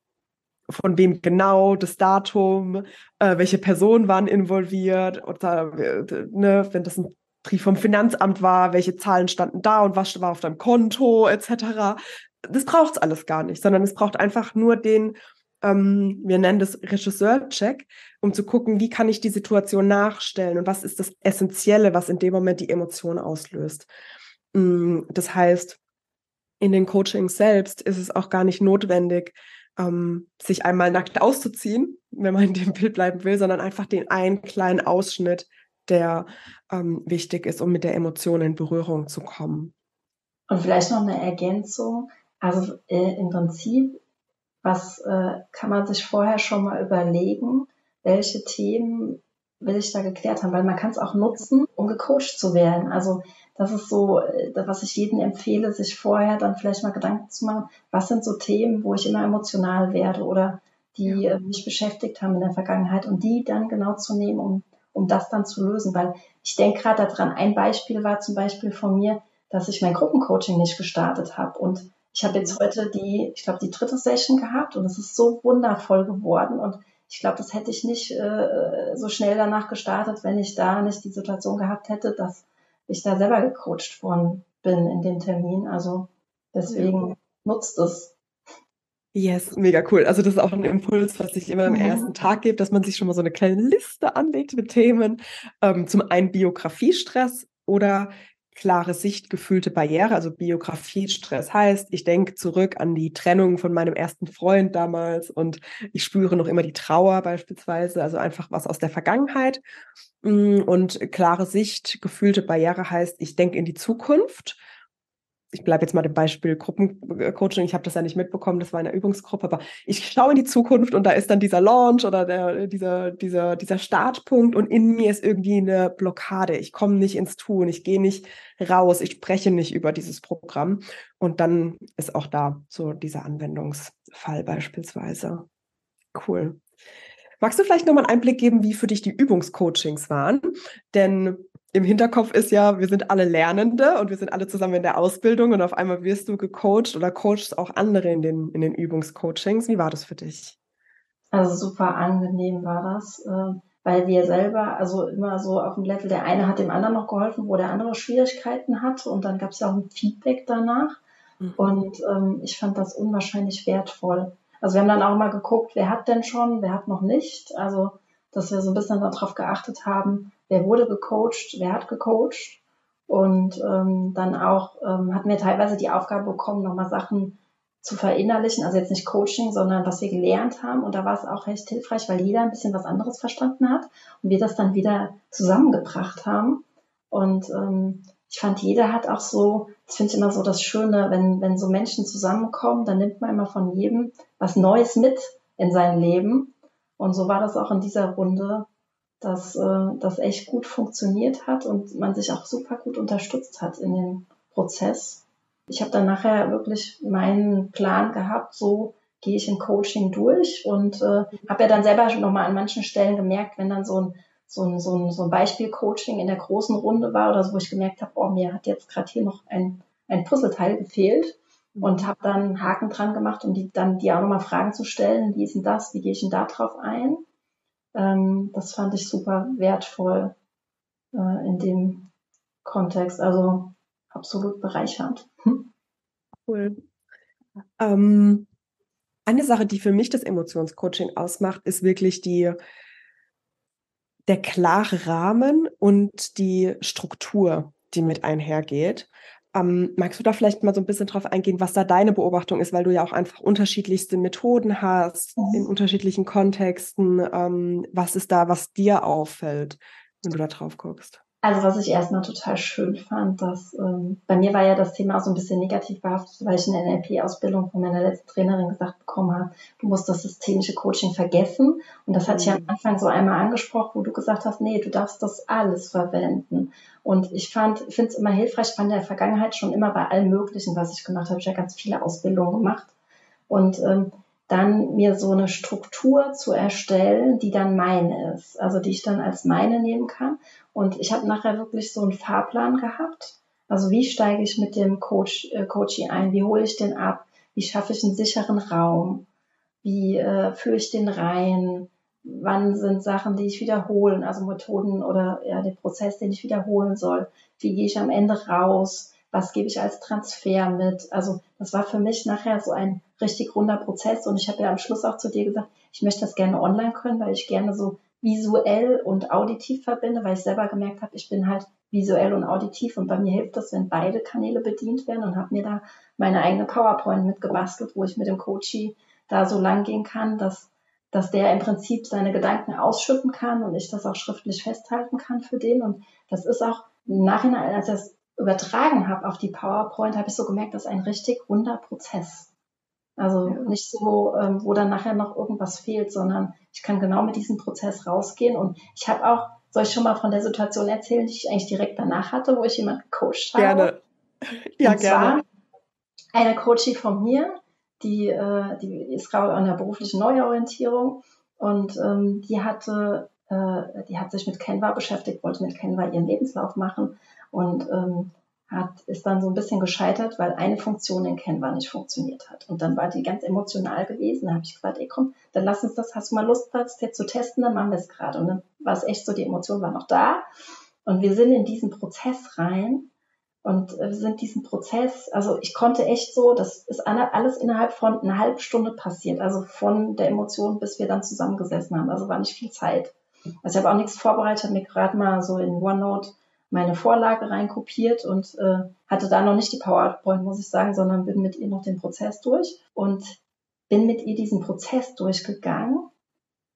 von wem genau, das Datum, äh, welche Personen waren involviert, oder äh, ne, wenn das ein Brief vom Finanzamt war, welche Zahlen standen da und was war auf deinem Konto, etc. Das braucht es alles gar nicht, sondern es braucht einfach nur den, ähm, wir nennen das Regisseur-Check, um zu gucken, wie kann ich die Situation nachstellen und was ist das Essentielle, was in dem Moment die Emotion auslöst. Mm, das heißt, in den Coachings selbst ist es auch gar nicht notwendig, ähm, sich einmal nackt auszuziehen, wenn man in dem Bild bleiben will, sondern einfach den einen kleinen Ausschnitt, der ähm, wichtig ist, um mit der Emotion in Berührung zu kommen. Und vielleicht noch eine Ergänzung. Also äh, im Prinzip, was äh, kann man sich vorher schon mal überlegen, welche Themen will ich da geklärt haben, weil man kann es auch nutzen, um gecoacht zu werden. Also das ist so, äh, was ich jedem empfehle, sich vorher dann vielleicht mal Gedanken zu machen, was sind so Themen, wo ich immer emotional werde oder die ja. Äh, mich beschäftigt haben in der Vergangenheit und die dann genau zu nehmen, um, um das dann zu lösen. Weil ich denke gerade daran, ein Beispiel war zum Beispiel von mir, dass ich mein Gruppencoaching nicht gestartet habe. Und ich habe jetzt heute die, ich glaube, die dritte Session gehabt und es ist so wundervoll geworden. Und ich glaube, das hätte ich nicht äh, so schnell danach gestartet, wenn ich da nicht die Situation gehabt hätte, dass ich da selber gecoacht worden bin in dem Termin. Also deswegen nutzt es. Yes, mega cool. Also das ist auch ein Impuls, was ich immer am mhm. ersten Tag gebe, dass man sich schon mal so eine kleine Liste anlegt mit Themen. Ähm, zum einen Biografiestress oder klare Sicht, gefühlte Barriere, also Biografiestress heißt, ich denke zurück an die Trennung von meinem ersten Freund damals und ich spüre noch immer die Trauer beispielsweise, also einfach was aus der Vergangenheit. Mm, und klare Sicht, gefühlte Barriere heißt, ich denke in die Zukunft ich bleibe jetzt mal dem Beispiel Gruppencoaching, ich habe das ja nicht mitbekommen, das war in der Übungsgruppe, aber ich schaue in die Zukunft und da ist dann dieser Launch oder der, dieser, dieser, dieser Startpunkt und in mir ist irgendwie eine Blockade. Ich komme nicht ins Tun, ich gehe nicht raus, ich spreche nicht über dieses Programm. Und dann ist auch da so dieser Anwendungsfall beispielsweise. Cool. Magst du vielleicht nochmal einen Einblick geben, wie für dich die Übungscoachings waren? Denn im Hinterkopf ist ja, wir sind alle Lernende und wir sind alle zusammen in der Ausbildung und auf einmal wirst du gecoacht oder coachst auch andere in den, in den Übungscoachings. Wie war das für dich? Also super angenehm war das, äh, weil wir selber, also immer so auf dem Level, der eine hat dem anderen noch geholfen, wo der andere Schwierigkeiten hat und dann gab es ja auch ein Feedback danach mhm. und ähm, ich fand das unwahrscheinlich wertvoll. Also wir haben dann auch mal geguckt, wer hat denn schon, wer hat noch nicht, also dass wir so ein bisschen darauf geachtet haben, wer wurde gecoacht, wer hat gecoacht. Und ähm, dann auch ähm, hatten wir teilweise die Aufgabe bekommen, nochmal Sachen zu verinnerlichen, also jetzt nicht Coaching, sondern was wir gelernt haben. Und da war es auch recht hilfreich, weil jeder ein bisschen was anderes verstanden hat und wir das dann wieder zusammengebracht haben. Und ähm, ich fand, jeder hat auch so, das finde ich immer so das Schöne, wenn, wenn so Menschen zusammenkommen, dann nimmt man immer von jedem was Neues mit in sein Leben. Und so war das auch in dieser Runde dass äh, das echt gut funktioniert hat und man sich auch super gut unterstützt hat in dem Prozess. Ich habe dann nachher wirklich meinen Plan gehabt, so gehe ich in Coaching durch und äh, habe ja dann selber schon nochmal an manchen Stellen gemerkt, wenn dann so ein so ein, so ein, so ein Beispiel-Coaching in der großen Runde war oder so, wo ich gemerkt habe, oh, mir hat jetzt gerade hier noch ein, ein Puzzleteil gefehlt und habe dann Haken dran gemacht, um die dann die auch nochmal Fragen zu stellen, wie ist denn das, wie gehe ich denn da drauf ein? Ähm, das fand ich super wertvoll äh, in dem Kontext. Also absolut bereichernd. Hm. Cool. Ähm, eine Sache, die für mich das Emotionscoaching ausmacht, ist wirklich die, der klare Rahmen und die Struktur, die mit einhergeht. Ähm, magst du da vielleicht mal so ein bisschen drauf eingehen, was da deine Beobachtung ist, weil du ja auch einfach unterschiedlichste Methoden hast mhm. in unterschiedlichen Kontexten. Ähm, was ist da, was dir auffällt, wenn du da drauf guckst? Also was ich erstmal total schön fand, dass ähm, bei mir war ja das Thema auch so ein bisschen negativ behaftet, weil ich in der NLP-Ausbildung von meiner letzten Trainerin gesagt bekommen habe, du musst das systemische Coaching vergessen. Und das hatte ich am mhm. Anfang so einmal angesprochen, wo du gesagt hast, nee, du darfst das alles verwenden. Und ich fand, ich finde es immer hilfreich, ich fand in der Vergangenheit schon immer bei allem Möglichen, was ich gemacht habe, ich habe ja ganz viele Ausbildungen gemacht. Und ähm, dann mir so eine Struktur zu erstellen, die dann meine ist, also die ich dann als meine nehmen kann. Und ich habe nachher wirklich so einen Fahrplan gehabt. Also wie steige ich mit dem Coach, äh, Coachie ein? Wie hole ich den ab? Wie schaffe ich einen sicheren Raum? Wie äh, führe ich den rein? Wann sind Sachen, die ich wiederholen, also Methoden oder ja, den Prozess, den ich wiederholen soll? Wie gehe ich am Ende raus? Was gebe ich als Transfer mit? Also das war für mich nachher so ein richtig runder Prozess und ich habe ja am Schluss auch zu dir gesagt, ich möchte das gerne online können, weil ich gerne so visuell und auditiv verbinde, weil ich selber gemerkt habe, ich bin halt visuell und auditiv und bei mir hilft das, wenn beide Kanäle bedient werden und habe mir da meine eigene PowerPoint mitgebastelt, wo ich mit dem Coachie da so lang gehen kann, dass, dass der im Prinzip seine Gedanken ausschütten kann und ich das auch schriftlich festhalten kann für den. Und das ist auch im Nachhinein, als ich das übertragen habe auf die PowerPoint, habe ich so gemerkt, das ist ein richtig runder Prozess. Also ja. nicht so, ähm, wo dann nachher noch irgendwas fehlt, sondern ich kann genau mit diesem Prozess rausgehen. Und ich habe auch, soll ich schon mal von der Situation erzählen, die ich eigentlich direkt danach hatte, wo ich jemanden gecoacht habe? Gerne. Ja, und gerne. eine Coachie von mir, die, äh, die ist gerade an der beruflichen Neuorientierung und ähm, die hatte, äh, die hat sich mit Canva beschäftigt, wollte mit Canva ihren Lebenslauf machen und ähm, hat, ist dann so ein bisschen gescheitert, weil eine Funktion in Canva nicht funktioniert hat. Und dann war die ganz emotional gewesen. Da habe ich gesagt, ey komm, dann lass uns das, hast du mal Lust, das jetzt zu testen, dann machen wir es gerade. Und dann war es echt so, die Emotion war noch da. Und wir sind in diesen Prozess rein und wir sind diesen Prozess, also ich konnte echt so, das ist alles innerhalb von einer halben Stunde passiert, also von der Emotion, bis wir dann zusammengesessen haben. Also war nicht viel Zeit. Also ich habe auch nichts vorbereitet, mir gerade mal so in OneNote meine Vorlage reinkopiert und äh, hatte da noch nicht die PowerPoint, muss ich sagen, sondern bin mit ihr noch den Prozess durch und bin mit ihr diesen Prozess durchgegangen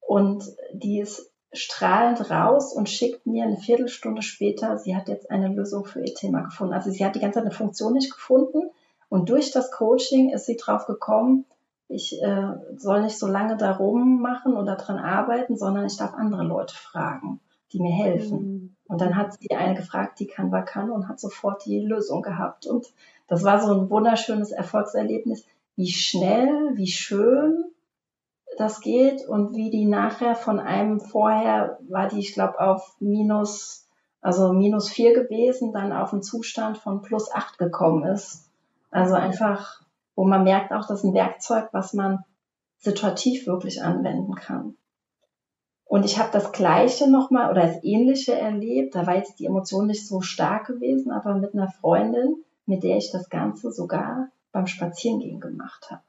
und die ist strahlend raus und schickt mir eine Viertelstunde später, sie hat jetzt eine Lösung für ihr Thema gefunden. Also sie hat die ganze Zeit eine Funktion nicht gefunden und durch das Coaching ist sie drauf gekommen, ich äh, soll nicht so lange darum machen oder daran arbeiten, sondern ich darf andere Leute fragen, die mir helfen. Mhm. Und dann hat sie eine gefragt, die Canva kann und hat sofort die Lösung gehabt. Und das war so ein wunderschönes Erfolgserlebnis, wie schnell, wie schön das geht und wie die nachher von einem vorher war die, ich glaube, auf minus, also minus vier gewesen, dann auf einen Zustand von plus acht gekommen ist. Also einfach, wo man merkt auch, das ist ein Werkzeug, was man situativ wirklich anwenden kann. Und ich habe das Gleiche nochmal oder das Ähnliche erlebt. Da war jetzt die Emotion nicht so stark gewesen, aber mit einer Freundin, mit der ich das Ganze sogar beim Spazierengehen gemacht habe.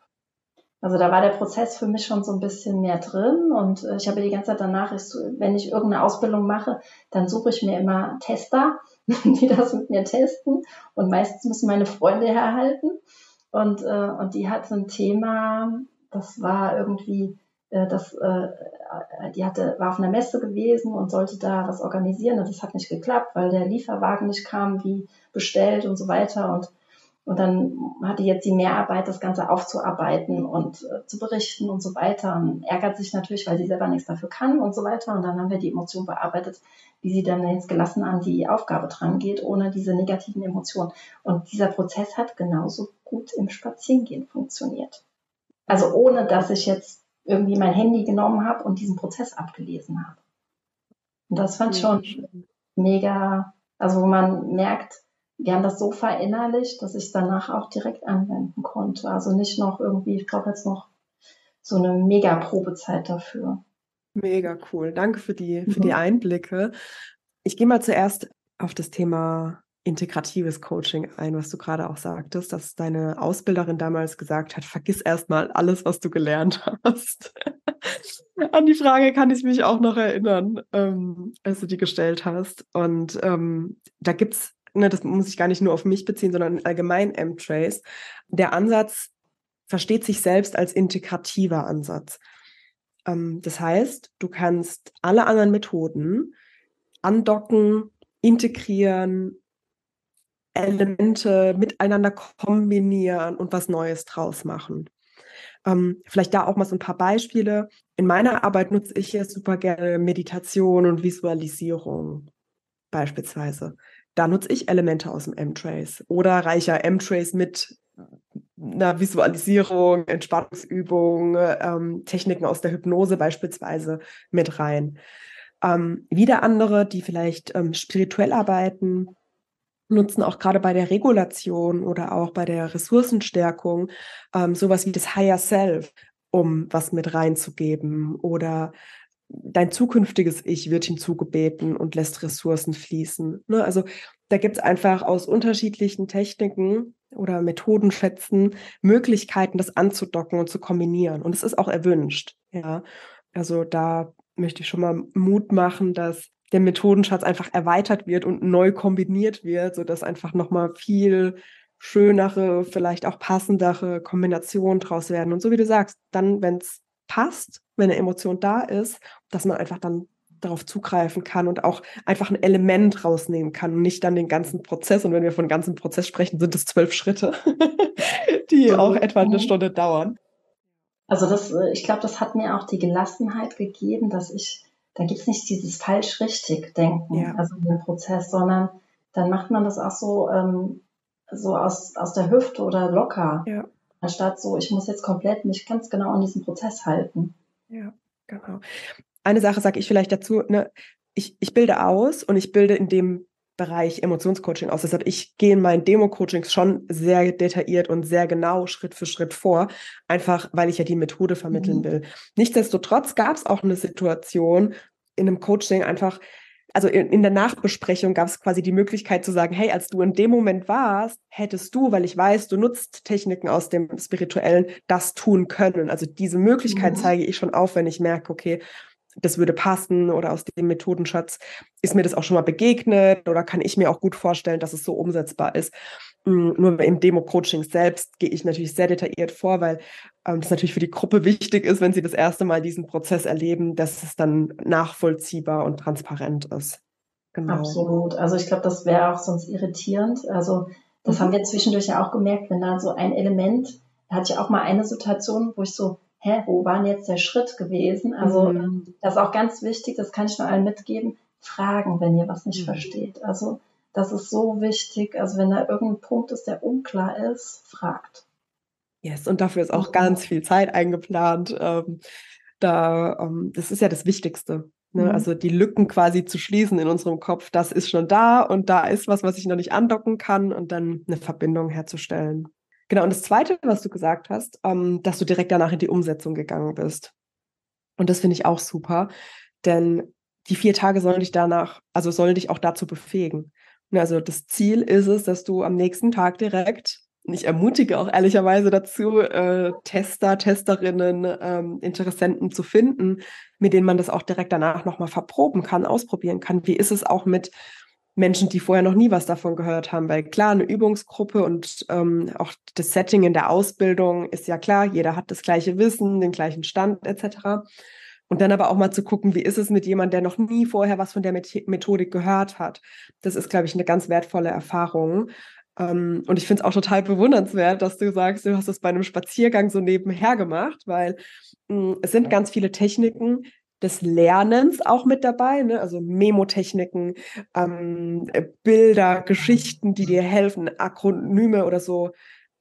Also da war der Prozess für mich schon so ein bisschen mehr drin und äh, ich habe die ganze Zeit danach, wenn ich irgendeine Ausbildung mache, dann suche ich mir immer Tester, *laughs* die das mit mir testen und meistens müssen meine Freunde herhalten und, äh, und die hat so ein Thema, das war irgendwie äh, das, äh, die hatte, war auf einer Messe gewesen und sollte da was organisieren und das hat nicht geklappt, weil der Lieferwagen nicht kam, wie bestellt und so weiter und und dann hatte jetzt die Mehrarbeit, das Ganze aufzuarbeiten und äh, zu berichten und so weiter. Und ärgert sich natürlich, weil sie selber nichts dafür kann und so weiter. Und dann haben wir die Emotion bearbeitet, wie sie dann jetzt gelassen an die Aufgabe dran geht, ohne diese negativen Emotionen. Und dieser Prozess hat genauso gut im Spazierengehen funktioniert. Also ohne, dass ich jetzt irgendwie mein Handy genommen habe und diesen Prozess abgelesen habe. Und das fand ich schon mega, also wo man merkt, wir haben das so verinnerlicht, dass ich es danach auch direkt anwenden konnte. Also nicht noch irgendwie, ich brauche jetzt noch so eine mega Probezeit dafür. Mega cool. Danke für die, für die mhm. Einblicke. Ich gehe mal zuerst auf das Thema integratives Coaching ein, was du gerade auch sagtest, dass deine Ausbilderin damals gesagt hat, vergiss erstmal alles, was du gelernt hast. *laughs* An die Frage kann ich mich auch noch erinnern, ähm, als du die gestellt hast. Und ähm, da gibt's, ne, das muss ich gar nicht nur auf mich beziehen, sondern allgemein M-Trace. Der Ansatz versteht sich selbst als integrativer Ansatz. Ähm, das heißt, du kannst alle anderen Methoden andocken, integrieren, Elemente miteinander kombinieren und was Neues draus machen. Ähm, vielleicht da auch mal so ein paar Beispiele. In meiner Arbeit nutze ich jetzt super gerne Meditation und Visualisierung beispielsweise. Da nutze ich Elemente aus dem M-Trace oder reicher M-Trace mit einer Visualisierung, Entspannungsübungen, ähm, Techniken aus der Hypnose beispielsweise mit rein. Ähm, wieder andere, die vielleicht ähm, spirituell arbeiten, nutzen auch gerade bei der Regulation oder auch bei der Ressourcenstärkung ähm, sowas wie das Higher Self, um was mit reinzugeben oder dein zukünftiges Ich wird hinzugebeten und lässt Ressourcen fließen. Ne? Also da gibt es einfach aus unterschiedlichen Techniken oder Methodenschätzen Möglichkeiten, das anzudocken und zu kombinieren. Und es ist auch erwünscht. Ja, also da möchte ich schon mal Mut machen, dass der Methodenschatz einfach erweitert wird und neu kombiniert wird, sodass einfach nochmal viel schönere, vielleicht auch passendere Kombinationen draus werden. Und so wie du sagst, dann, wenn es passt, wenn eine Emotion da ist, dass man einfach dann darauf zugreifen kann und auch einfach ein Element rausnehmen kann und nicht dann den ganzen Prozess. Und wenn wir von ganzen Prozess sprechen, sind es zwölf Schritte, *laughs* die auch etwa eine Stunde dauern. Also das, äh, ich glaube, das hat mir auch die Gelassenheit gegeben, dass ich, da gibt es nicht dieses falsch-richtig-Denken, ja. also in dem Prozess, sondern dann macht man das auch so, ähm, so aus, aus der Hüfte oder locker. Ja. Anstatt so, ich muss jetzt komplett mich ganz genau an diesem Prozess halten. Ja, genau. Eine Sache sage ich vielleicht dazu, ne, ich, ich bilde aus und ich bilde in dem Bereich Emotionscoaching aus. Deshalb, ich gehe in meinen Demo-Coachings schon sehr detailliert und sehr genau Schritt für Schritt vor, einfach weil ich ja die Methode vermitteln mhm. will. Nichtsdestotrotz gab es auch eine Situation in einem Coaching einfach, also in, in der Nachbesprechung gab es quasi die Möglichkeit zu sagen, hey, als du in dem Moment warst, hättest du, weil ich weiß, du nutzt Techniken aus dem Spirituellen, das tun können. Also diese Möglichkeit mhm. zeige ich schon auf, wenn ich merke, okay, das würde passen oder aus dem Methodenschatz ist mir das auch schon mal begegnet oder kann ich mir auch gut vorstellen, dass es so umsetzbar ist. Mm, nur im Demo-Coaching selbst gehe ich natürlich sehr detailliert vor, weil ähm, das natürlich für die Gruppe wichtig ist, wenn sie das erste Mal diesen Prozess erleben, dass es dann nachvollziehbar und transparent ist. Genau. Absolut. Also ich glaube, das wäre auch sonst irritierend. Also das mhm. haben wir zwischendurch ja auch gemerkt, wenn da so ein Element, da hatte ich auch mal eine Situation, wo ich so hä, wo war denn jetzt der Schritt gewesen? Also mhm. das ist auch ganz wichtig, das kann ich nur allen mitgeben, fragen, wenn ihr was nicht mhm. versteht. Also das ist so wichtig. Also wenn da irgendein Punkt ist, der unklar ist, fragt. Yes, und dafür ist auch mhm. ganz viel Zeit eingeplant. Ähm, da, ähm, das ist ja das Wichtigste. Ne? Mhm. Also die Lücken quasi zu schließen in unserem Kopf, das ist schon da und da ist was, was ich noch nicht andocken kann und dann eine Verbindung herzustellen. Genau, und das Zweite, was du gesagt hast, ähm, dass du direkt danach in die Umsetzung gegangen bist. Und das finde ich auch super, denn die vier Tage sollen dich danach, also sollen dich auch dazu befähigen. Ne, also das Ziel ist es, dass du am nächsten Tag direkt, und ich ermutige auch ehrlicherweise dazu, äh, Tester, Testerinnen, ähm, Interessenten zu finden, mit denen man das auch direkt danach nochmal verproben kann, ausprobieren kann. Wie ist es auch mit Menschen, die vorher noch nie was davon gehört haben. Weil klar, eine Übungsgruppe und ähm, auch das Setting in der Ausbildung ist ja klar, jeder hat das gleiche Wissen, den gleichen Stand etc. Und dann aber auch mal zu gucken, wie ist es mit jemandem, der noch nie vorher was von der Methodik gehört hat. Das ist, glaube ich, eine ganz wertvolle Erfahrung. Ähm, und ich finde es auch total bewundernswert, dass du sagst, du hast es bei einem Spaziergang so nebenher gemacht, weil mh, hm, es sind ganz viele Techniken, des Lernens auch mit dabei, ne? also Memotechniken, ähm, Bilder, Geschichten, die dir helfen, Akronyme oder so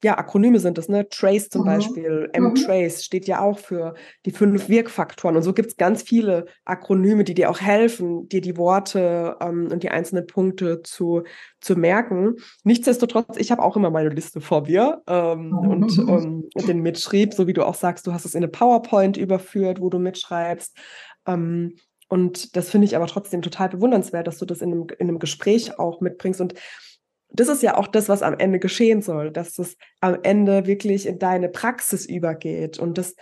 ja, Akronyme sind es, ne? Trace zum mhm. Beispiel, M-Trace mhm. steht ja auch für die fünf Wirkfaktoren. Und so gibt es ganz viele Akronyme, die dir auch helfen, dir die Worte ähm, und die einzelnen Punkte zu, zu merken. Nichtsdestotrotz, ich habe auch immer meine Liste vor mir ähm, mhm. und ähm, den mitschrieb, so wie du auch sagst, du hast es in eine PowerPoint überführt, wo du mitschreibst. Ähm, und das finde ich aber trotzdem total bewundernswert, dass du das in einem, in einem Gespräch auch mitbringst. Und das ist ja auch das, was am Ende geschehen soll, dass das am Ende wirklich in deine Praxis übergeht. Und das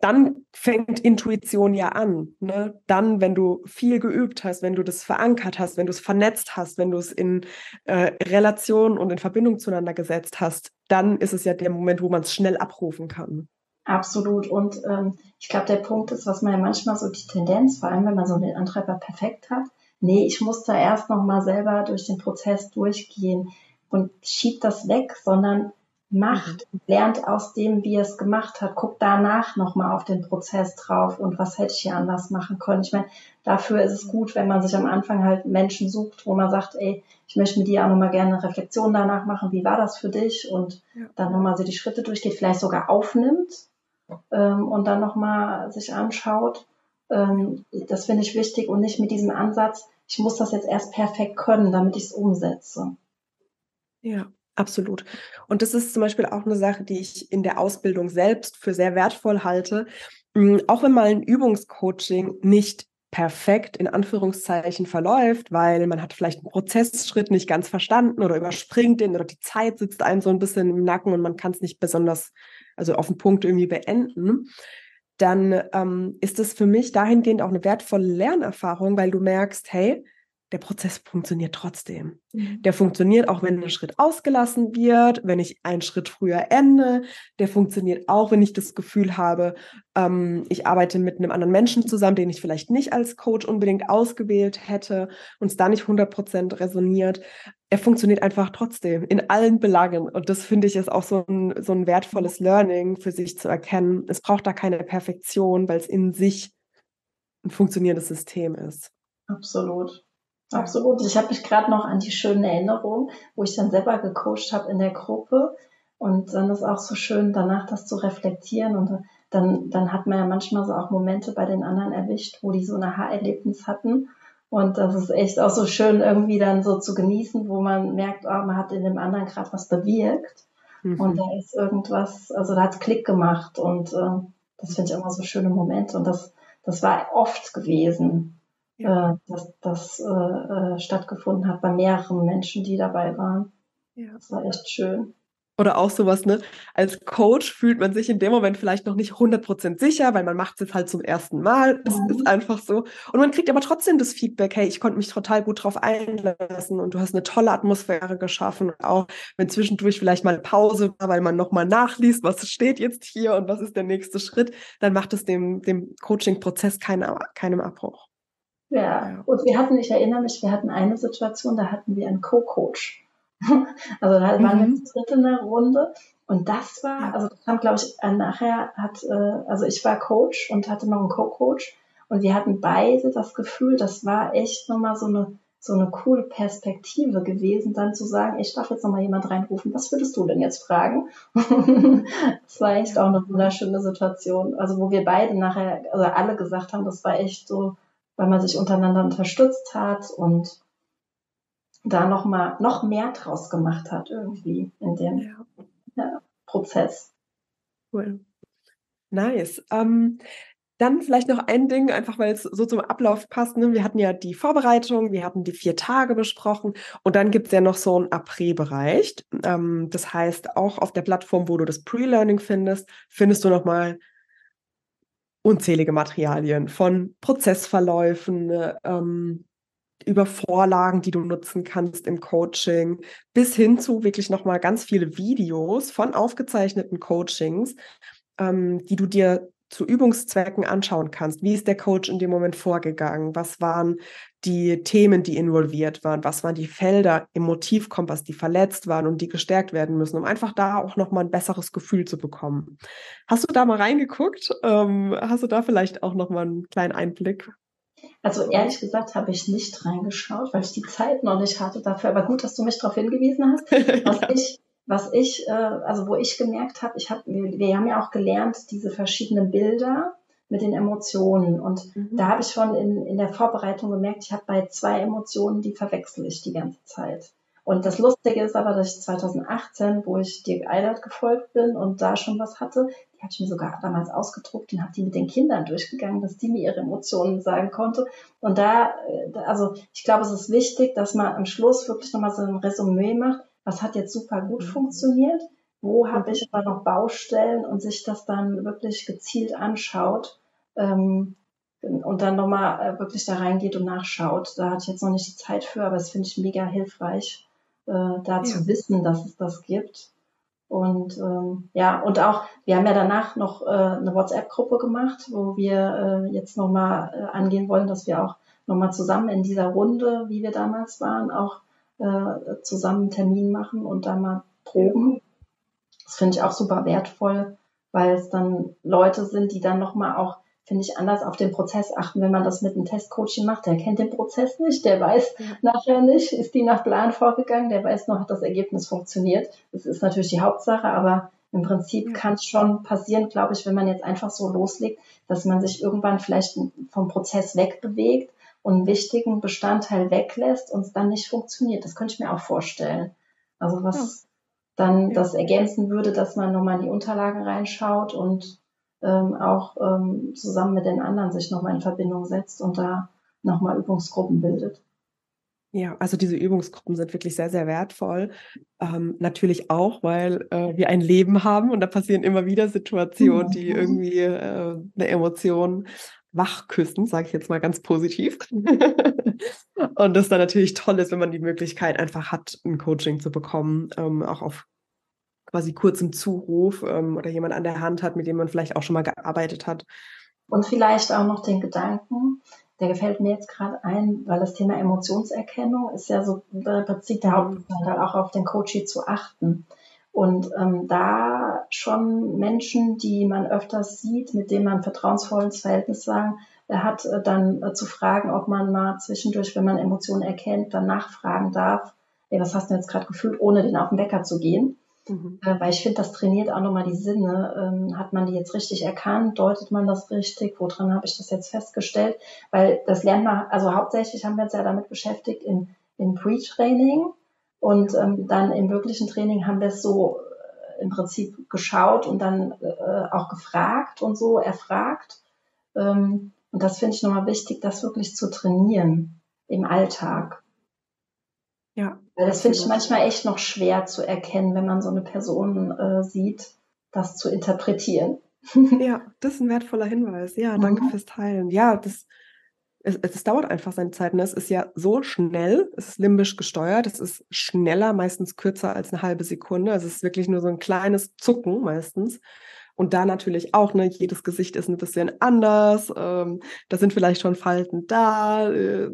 dann fängt Intuition ja an. Ne? Dann, wenn du viel geübt hast, wenn du das verankert hast, wenn du es vernetzt hast, wenn du es in äh, Relation und in Verbindung zueinander gesetzt hast, dann ist es ja der Moment, wo man es schnell abrufen kann. Absolut. Und ähm, ich glaube, der Punkt ist, was man ja manchmal so die Tendenz, vor allem wenn man so den Antreiber perfekt hat, nee, ich muss da erst nochmal selber durch den Prozess durchgehen und schieb das weg, sondern macht, mhm. lernt aus dem, wie er es gemacht hat, guckt danach nochmal auf den Prozess drauf und was hätte ich hier anders machen können. Ich meine, dafür ist es gut, wenn man sich am Anfang halt Menschen sucht, wo man sagt, ey, ich möchte mit dir auch nochmal gerne eine Reflexion danach machen, wie war das für dich und ja. dann nochmal so die Schritte durchgeht, vielleicht sogar aufnimmt ähm, und dann nochmal sich anschaut. Ähm, das finde ich wichtig und nicht mit diesem Ansatz, ich muss das jetzt erst perfekt können, damit ich es umsetze. Ja, absolut. Und das ist zum Beispiel auch eine Sache, die ich in der Ausbildung selbst für sehr wertvoll halte. Hm, auch wenn mal ein Übungscoaching nicht perfekt in Anführungszeichen verläuft, weil man hat vielleicht einen Prozessschritt nicht ganz verstanden oder überspringt den oder die Zeit sitzt einem so ein bisschen im Nacken und man kann es nicht besonders, also auf den Punkt irgendwie beenden, dann ähm, ist es für mich dahingehend auch eine wertvolle Lernerfahrung, weil du merkst, hey, der Prozess funktioniert trotzdem. Mhm. Der funktioniert auch, wenn ein Schritt ausgelassen wird, wenn ich einen Schritt früher ende. Der funktioniert auch, wenn ich das Gefühl habe, ähm, ich arbeite mit einem anderen Menschen zusammen, den ich vielleicht nicht als Coach unbedingt ausgewählt hätte und es da nicht 100% resoniert. Er funktioniert einfach trotzdem in allen Belangen. Und das finde ich ist auch so ein, so ein wertvolles Learning für sich zu erkennen. Es braucht da keine Perfektion, weil es in sich ein funktionierendes System ist. Absolut. Absolut. Ich habe mich gerade noch an die schönen Erinnerungen, wo ich dann selber gecoacht habe in der Gruppe. Und dann ist auch so schön, danach das zu reflektieren. Und dann, dann hat man ja manchmal so auch Momente bei den anderen erwischt, wo die so ein Aha-Erlebnis hatten. Und das ist echt auch so schön, irgendwie dann so zu genießen, wo man merkt, oh, man hat in dem anderen gerade was bewirkt. Mhm. Und da ist irgendwas, also da hat es Klick gemacht. Und äh, das finde ich immer so schöne Momente. Und das, das war oft gewesen ja. äh, dass das äh, äh, stattgefunden hat bei mehreren Menschen, die dabei waren. Ja. Das war echt schön. Oder auch sowas, ne? Als Coach fühlt man sich in dem Moment vielleicht noch nicht 100% sicher, weil man macht es jetzt halt zum ersten Mal. Es mhm. ist einfach so. Und man kriegt aber trotzdem das Feedback, hey, ich konnte mich total gut drauf einlassen und du hast eine tolle Atmosphäre geschaffen. Und auch wenn zwischendurch vielleicht mal Pause war, weil man nochmal nachliest, was steht jetzt hier und was ist der nächste Schritt, dann macht es dem, dem Coaching-Prozess keine, keinem Abbruch. Ja. und wir hatten, ich erinnere mich, wir hatten eine Situation, da hatten wir einen Co-Coach. *laughs* also da waren wir mhm. zu dritt in der Runde. Und das war, also das kam, glaube ich, äh, nachher hat, äh, also ich war Coach und hatte noch einen Co-Coach. Und wir hatten beide das Gefühl, das war echt nochmal so eine so eine coole Perspektive gewesen, dann zu sagen, ich darf jetzt nochmal jemand reinrufen, was würdest du denn jetzt fragen? *laughs* das war echt auch eine wunderschöne Situation, also wo wir beide nachher, also alle gesagt haben, das war echt so, weil man sich untereinander unterstützt hat und da noch mal noch mehr draus gemacht hat irgendwie in dem ja. Ja, Prozess. Cool. Nice. Ähm, dann vielleicht noch ein Ding, einfach weil es so zum Ablauf passt. Ne? Wir hatten ja die Vorbereitung, wir hatten die vier Tage besprochen und dann gibt es ja noch so einen Après-Bereich. Ähm, das heißt, auch auf der Plattform, wo du das Pre-Learning findest, findest du nochmal unzählige Materialien von Prozessverläufen, ähm, über Vorlagen, die du nutzen kannst im Coaching, bis hin zu wirklich nochmal ganz viele Videos von aufgezeichneten Coachings, ähm, die du dir zu Übungszwecken anschauen kannst. Wie ist der Coach in dem Moment vorgegangen? Was waren die Themen, die involviert waren? Was waren die Felder im Motivkompass, die verletzt waren und die gestärkt werden müssen, um einfach da auch nochmal ein besseres Gefühl zu bekommen? Hast du da mal reingeguckt? Ähm, hast du da vielleicht auch nochmal einen kleinen Einblick? Also ehrlich gesagt habe ich nicht reingeschaut, weil ich die Zeit noch nicht hatte dafür. Aber gut, dass du mich darauf hingewiesen hast. *laughs* Was ja. ich was ich, äh, also wo ich gemerkt habe, ich habe, wir, wir haben ja auch gelernt, diese verschiedenen Bilder mit den Emotionen. Und mhm. da habe ich schon in, in der Vorbereitung gemerkt, ich habe bei zwei Emotionen, die verwechsel ich die ganze Zeit. Und das Lustige ist aber, dass ich 2018, wo ich Dirk Eilert gefolgt bin und da schon was hatte, die habe ich mir sogar damals ausgedruckt und habe die mit den Kindern durchgegangen, dass die mir ihre Emotionen sagen konnte. Und da, äh, also ich glaube, es ist wichtig, dass man am Schluss wirklich nochmal so ein Resümee macht was hat jetzt super gut mhm. funktioniert, wo habe ich aber noch Baustellen und sich das dann wirklich gezielt anschaut ähm, und dann nochmal äh, wirklich da reingeht und nachschaut. Da hatte ich jetzt noch nicht die Zeit für, aber das finde ich mega hilfreich, äh, da ja. zu wissen, dass es das gibt. Und ähm, ja, und auch, wir haben ja danach noch äh, eine WhatsApp-Gruppe gemacht, wo wir äh, jetzt nochmal äh, angehen wollen, dass wir auch nochmal zusammen in dieser Runde, wie wir damals waren, auch äh, zusammen einen Termin machen und da mal proben. Das finde ich auch super wertvoll, weil es dann Leute sind, die dann nochmal auch finde ich, anders auf den Prozess achten, wenn man das mit einem Testcoaching macht. Der kennt den Prozess nicht, der weiß ja. nachher nicht, ist die nach Plan vorgegangen, der weiß noch, hat das Ergebnis funktioniert. Das ist natürlich die Hauptsache, aber im Prinzip ja. kann es schon passieren, glaube ich, wenn man jetzt einfach so loslegt, dass man sich irgendwann vielleicht vom Prozess wegbewegt und einen wichtigen Bestandteil weglässt und es dann nicht funktioniert. Das könnte ich mir auch vorstellen. Also was ja. dann das ergänzen würde, dass man nochmal in die Unterlagen reinschaut und ähm, auch ähm, zusammen mit den anderen sich nochmal in Verbindung setzt und da nochmal Übungsgruppen bildet. Ja, also diese Übungsgruppen sind wirklich sehr, sehr wertvoll. Ähm, natürlich auch, weil äh, wir ein Leben haben und da passieren immer wieder Situationen, die mhm. irgendwie äh, eine Emotion wachküssen, sage ich jetzt mal ganz positiv. *laughs* und das dann natürlich toll ist, wenn man die Möglichkeit einfach hat, ein Coaching zu bekommen, ähm, auch auf quasi kurzem Zuruf ähm, oder jemand an der Hand hat, mit dem man vielleicht auch schon mal gearbeitet hat. Und vielleicht auch noch den Gedanken, der gefällt mir jetzt gerade ein, weil das Thema Emotionserkennung ist ja so im Prinzip der Hauptbestandteil, auch auf den Coachie zu achten. Und ähm, da schon Menschen, die man öfters sieht, mit denen man ein vertrauensvolles Verhältnis sagen, hat, äh, dann äh, zu fragen, ob man mal zwischendurch, wenn man Emotionen erkennt, dann nachfragen darf, ey, was hast du jetzt gerade gefühlt, ohne den auf den Wecker zu gehen. Mhm. Äh, weil ich finde, das trainiert auch nochmal die Sinne. Ähm, hat man die jetzt richtig erkannt? Deutet man das richtig? Woran habe ich das jetzt festgestellt? Weil das lernt man, also hauptsächlich haben wir uns ja damit beschäftigt im, im Pre-Training und ähm, dann im wirklichen Training haben wir es so äh, im Prinzip geschaut und dann äh, auch gefragt und so erfragt. Ähm, und das finde ich nochmal wichtig, das wirklich zu trainieren im Alltag. Ja. Weil das finde ich manchmal echt noch schwer zu erkennen, wenn man so eine Person äh, sieht, das zu interpretieren. *laughs* ja, das ist ein wertvoller Hinweis. Ja, danke mhm. fürs Teilen. Ja, das, es, es dauert einfach seine Zeit. Ne? Es ist ja so schnell, es ist limbisch gesteuert, es ist schneller, meistens kürzer als eine halbe Sekunde. Also es ist wirklich nur so ein kleines Zucken meistens. Und da natürlich auch, ne, jedes Gesicht ist ein bisschen anders. Ähm, da sind vielleicht schon Falten da. Äh,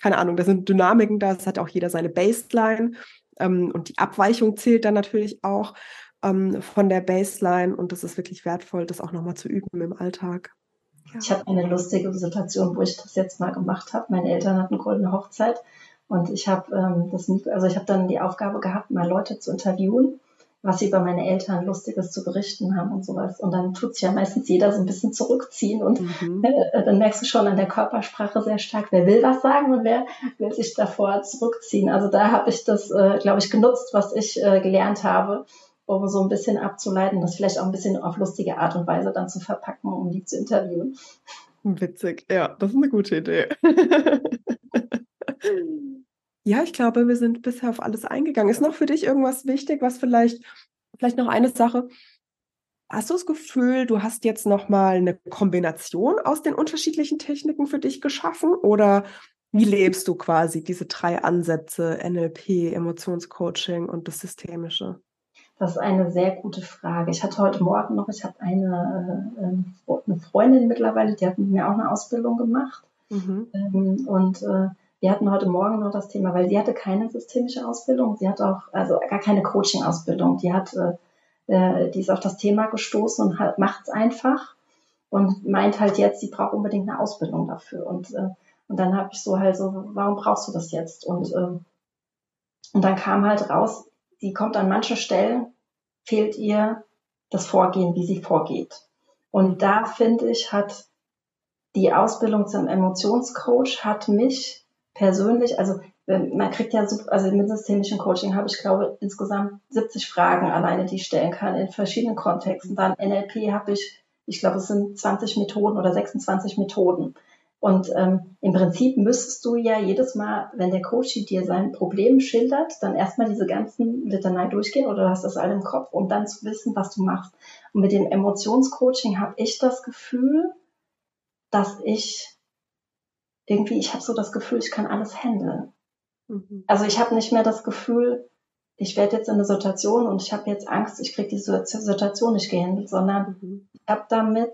keine Ahnung, da sind Dynamiken da, es hat auch jeder seine Baseline ähm, und die Abweichung zählt dann natürlich auch ähm, von der Baseline und das ist wirklich wertvoll, das auch nochmal zu üben im Alltag. Ja. Ich habe eine lustige Situation, wo ich das jetzt mal gemacht habe. Meine Eltern hatten goldene Hochzeit und ich habe ähm, das, also ich habe dann die Aufgabe gehabt, mal Leute zu interviewen was sie über meine Eltern Lustiges zu berichten haben und sowas. Und dann tut sich ja meistens jeder so ein bisschen zurückziehen und mhm. äh, dann merkst du schon an der Körpersprache sehr stark, wer will was sagen und wer will sich davor zurückziehen. Also da habe ich das, äh, glaube ich, genutzt, was ich äh, gelernt habe, um so ein bisschen abzuleiten, das vielleicht auch ein bisschen auf lustige Art und Weise dann zu verpacken, um die zu interviewen. Witzig, ja, das ist eine gute Idee. *laughs* Ja, ich glaube, wir sind bisher auf alles eingegangen. Ist noch für dich irgendwas wichtig, was vielleicht, vielleicht noch eine Sache? Hast du das Gefühl, du hast jetzt nochmal eine Kombination aus den unterschiedlichen Techniken für dich geschaffen? Oder wie lebst du quasi diese drei Ansätze, NLP, Emotionscoaching und das Systemische? Das ist eine sehr gute Frage. Ich hatte heute Morgen noch, ich habe eine, äh, eine Freundin mittlerweile, die hat mit mir auch eine Ausbildung gemacht. Mhm. Ähm, und äh, wir hatten heute Morgen noch das Thema, weil sie hatte keine systemische Ausbildung, sie hat auch, also gar keine Coaching-Ausbildung. Die hat, äh, äh die ist auf das Thema gestoßen und hat, macht's einfach und meint halt jetzt, sie braucht unbedingt eine Ausbildung dafür. Und, äh, und dann habe ich so halt so, warum brauchst du das jetzt? Und, äh, und dann kam halt raus, sie kommt an manchen Stellen, fehlt ihr das Vorgehen, wie sie vorgeht. Und da finde ich, hat die Ausbildung zum Emotionscoach hat mich persönlich, also man kriegt ja, also mit systemischen Coaching habe ich glaube insgesamt 70 Fragen alleine, die ich stellen kann in verschiedenen Kontexten. Dann NLP habe ich, ich glaube es sind 20 Methoden oder 26 Methoden. Und ähm, im Prinzip müsstest du ja jedes Mal, wenn der Coach dir sein Problem schildert, dann erstmal diese ganzen Litanei durchgehen oder du hast das alle im Kopf, um dann zu wissen, was du machst. Und mit dem Emotionscoaching habe ich das Gefühl, dass ich irgendwie, ich habe so das Gefühl, ich kann alles handeln. Mhm. Also ich habe nicht mehr das Gefühl, ich werde jetzt in eine Situation und ich habe jetzt Angst, ich kriege die Situation nicht gehandelt, sondern mhm. ich habe damit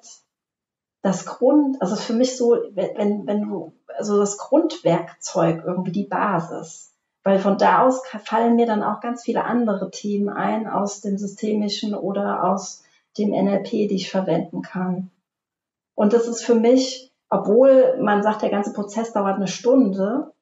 das Grund, also für mich so, wenn, wenn du, also das Grundwerkzeug, irgendwie die Basis, weil von da aus fallen mir dann auch ganz viele andere Themen ein aus dem systemischen oder aus dem NLP, die ich verwenden kann. Und das ist für mich, obwohl man sagt, der ganze Prozess dauert eine Stunde,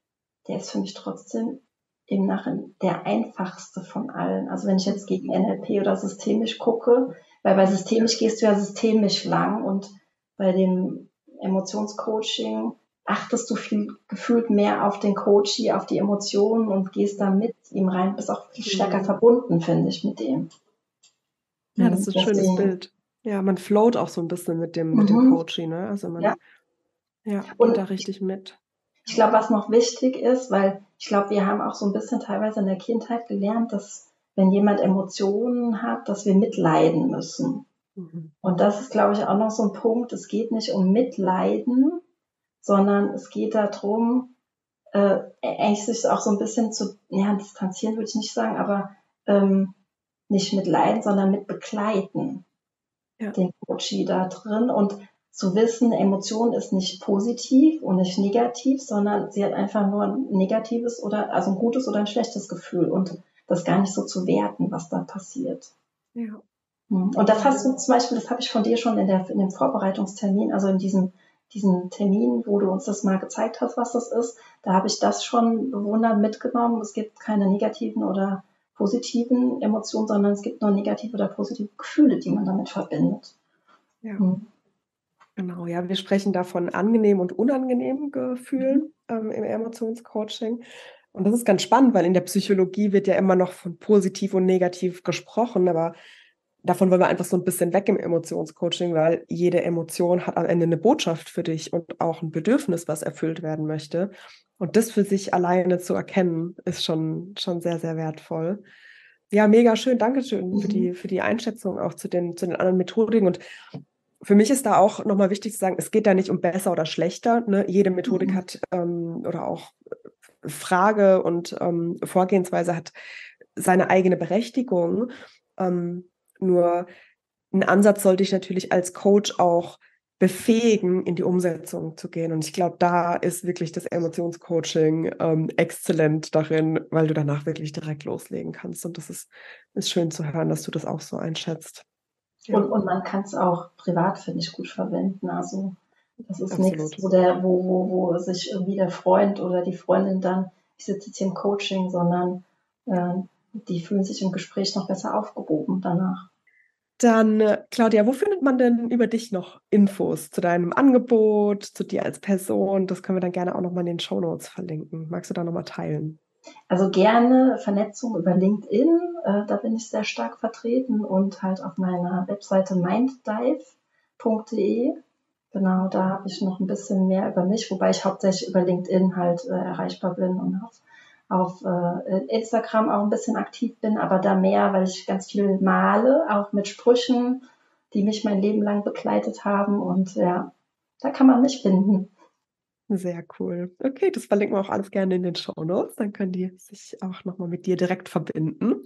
der ist für mich trotzdem im Nachhinein der einfachste von allen. Also wenn ich jetzt gegen NLP oder systemisch gucke, weil bei systemisch gehst du ja systemisch lang und bei dem Emotionscoaching achtest du viel gefühlt mehr auf den Coachie, auf die Emotionen und gehst da mit ihm rein, bist auch viel stärker mhm. verbunden, finde ich, mit dem. Ja, das ist ein Deswegen. schönes Bild. Ja, man float auch so ein bisschen mit dem, mit mhm. dem Coaching, ne? Also man ja. Ja, und da richtig mit. Ich glaube, was noch wichtig ist, weil ich glaube, wir haben auch so ein bisschen teilweise in der Kindheit gelernt, dass wenn jemand Emotionen hat, dass wir mitleiden müssen. Mhm. Und das ist, glaube ich, auch noch so ein Punkt. Es geht nicht um Mitleiden, sondern es geht darum, äh, eigentlich sich auch so ein bisschen zu, ja, distanzieren würde ich nicht sagen, aber ähm, nicht mit leiden, sondern mit begleiten. Ja. Den Coachie da drin und zu wissen, Emotion ist nicht positiv und nicht negativ, sondern sie hat einfach nur ein negatives oder also ein gutes oder ein schlechtes Gefühl und das gar nicht so zu werten, was da passiert. Ja. Hm. Und das hast du zum Beispiel, das habe ich von dir schon in, der, in dem Vorbereitungstermin, also in diesem diesen Termin, wo du uns das mal gezeigt hast, was das ist, da habe ich das schon bewundert mitgenommen. Es gibt keine negativen oder positiven Emotionen, sondern es gibt nur negative oder positive Gefühle, die man damit verbindet. Ja. Hm. Genau, ja, wir sprechen da von angenehmen und unangenehmen Gefühlen mhm. ähm, im Emotionscoaching. Und das ist ganz spannend, weil in der Psychologie wird ja immer noch von positiv und negativ gesprochen, aber davon wollen wir einfach so ein bisschen weg im Emotionscoaching, weil jede Emotion hat am Ende eine Botschaft für dich und auch ein Bedürfnis, was erfüllt werden möchte. Und das für sich alleine zu erkennen, ist schon, schon sehr, sehr wertvoll. Ja, mega schön. Dankeschön mhm. für, die, für die Einschätzung auch zu den, zu den anderen Methodiken. Und für mich ist da auch nochmal wichtig zu sagen, es geht da nicht um besser oder schlechter. Ne? Jede Methodik mhm. hat ähm, oder auch Frage und ähm, Vorgehensweise hat seine eigene Berechtigung. Ähm, nur ein Ansatz sollte ich natürlich als Coach auch befähigen, in die Umsetzung zu gehen. Und ich glaube, da ist wirklich das Emotionscoaching ähm, exzellent darin, weil du danach wirklich direkt loslegen kannst. Und das ist, ist schön zu hören, dass du das auch so einschätzt. Ja. Und, und man kann es auch privat, finde ich, gut verwenden. Also das ist nichts, wo, der, wo, wo, wo sich irgendwie der Freund oder die Freundin dann, ich sitze jetzt hier im Coaching, sondern äh, die fühlen sich im Gespräch noch besser aufgehoben danach. Dann, äh, Claudia, wo findet man denn über dich noch Infos zu deinem Angebot, zu dir als Person? Das können wir dann gerne auch nochmal in den Show Notes verlinken. Magst du da nochmal teilen? Also gerne Vernetzung über LinkedIn, äh, da bin ich sehr stark vertreten und halt auf meiner Webseite minddive.de. Genau, da habe ich noch ein bisschen mehr über mich, wobei ich hauptsächlich über LinkedIn halt äh, erreichbar bin und auf auf äh, Instagram auch ein bisschen aktiv bin, aber da mehr, weil ich ganz viel male, auch mit Sprüchen, die mich mein Leben lang begleitet haben. Und ja, da kann man mich finden. Sehr cool. Okay, das verlinken wir auch alles gerne in den Show Notes. Dann können die sich auch nochmal mit dir direkt verbinden.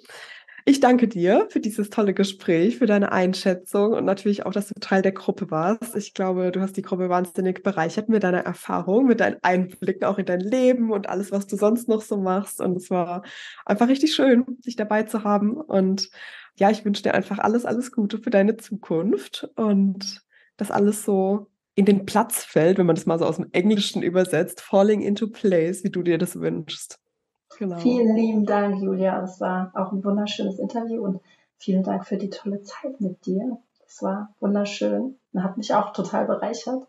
Ich danke dir für dieses tolle Gespräch, für deine Einschätzung und natürlich auch, dass du Teil der Gruppe warst. Ich glaube, du hast die Gruppe wahnsinnig bereichert mit deiner Erfahrung, mit deinen Einblicken auch in dein Leben und alles, was du sonst noch so machst. Und es war einfach richtig schön, dich dabei zu haben. Und ja, ich wünsche dir einfach alles, alles Gute für deine Zukunft und dass alles so in den Platz fällt, wenn man das mal so aus dem Englischen übersetzt, falling into place, wie du dir das wünschst. Genau. Vielen lieben Dank, Julia. Es war auch ein wunderschönes Interview und vielen Dank für die tolle Zeit mit dir. Es war wunderschön und hat mich auch total bereichert.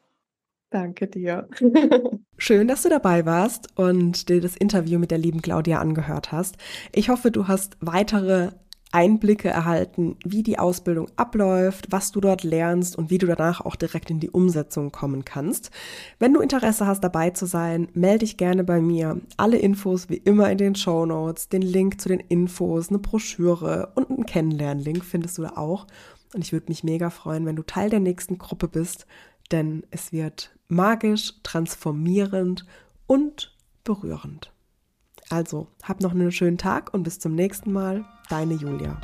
Danke dir. *laughs* Schön, dass du dabei warst und dir das Interview mit der lieben Claudia angehört hast. Ich hoffe, du hast weitere Einblicke erhalten, wie die Ausbildung abläuft, was du dort lernst und wie du danach auch direkt in die Umsetzung kommen kannst. Wenn du Interesse hast, dabei zu sein, melde dich gerne bei mir. Alle Infos wie immer in den Show Notes, den Link zu den Infos, eine Broschüre und einen Kennenlernlink findest du da auch. Und ich würde mich mega freuen, wenn du Teil der nächsten Gruppe bist, denn es wird magisch, transformierend und berührend. Also, hab noch einen schönen Tag und bis zum nächsten Mal. Deine Julia.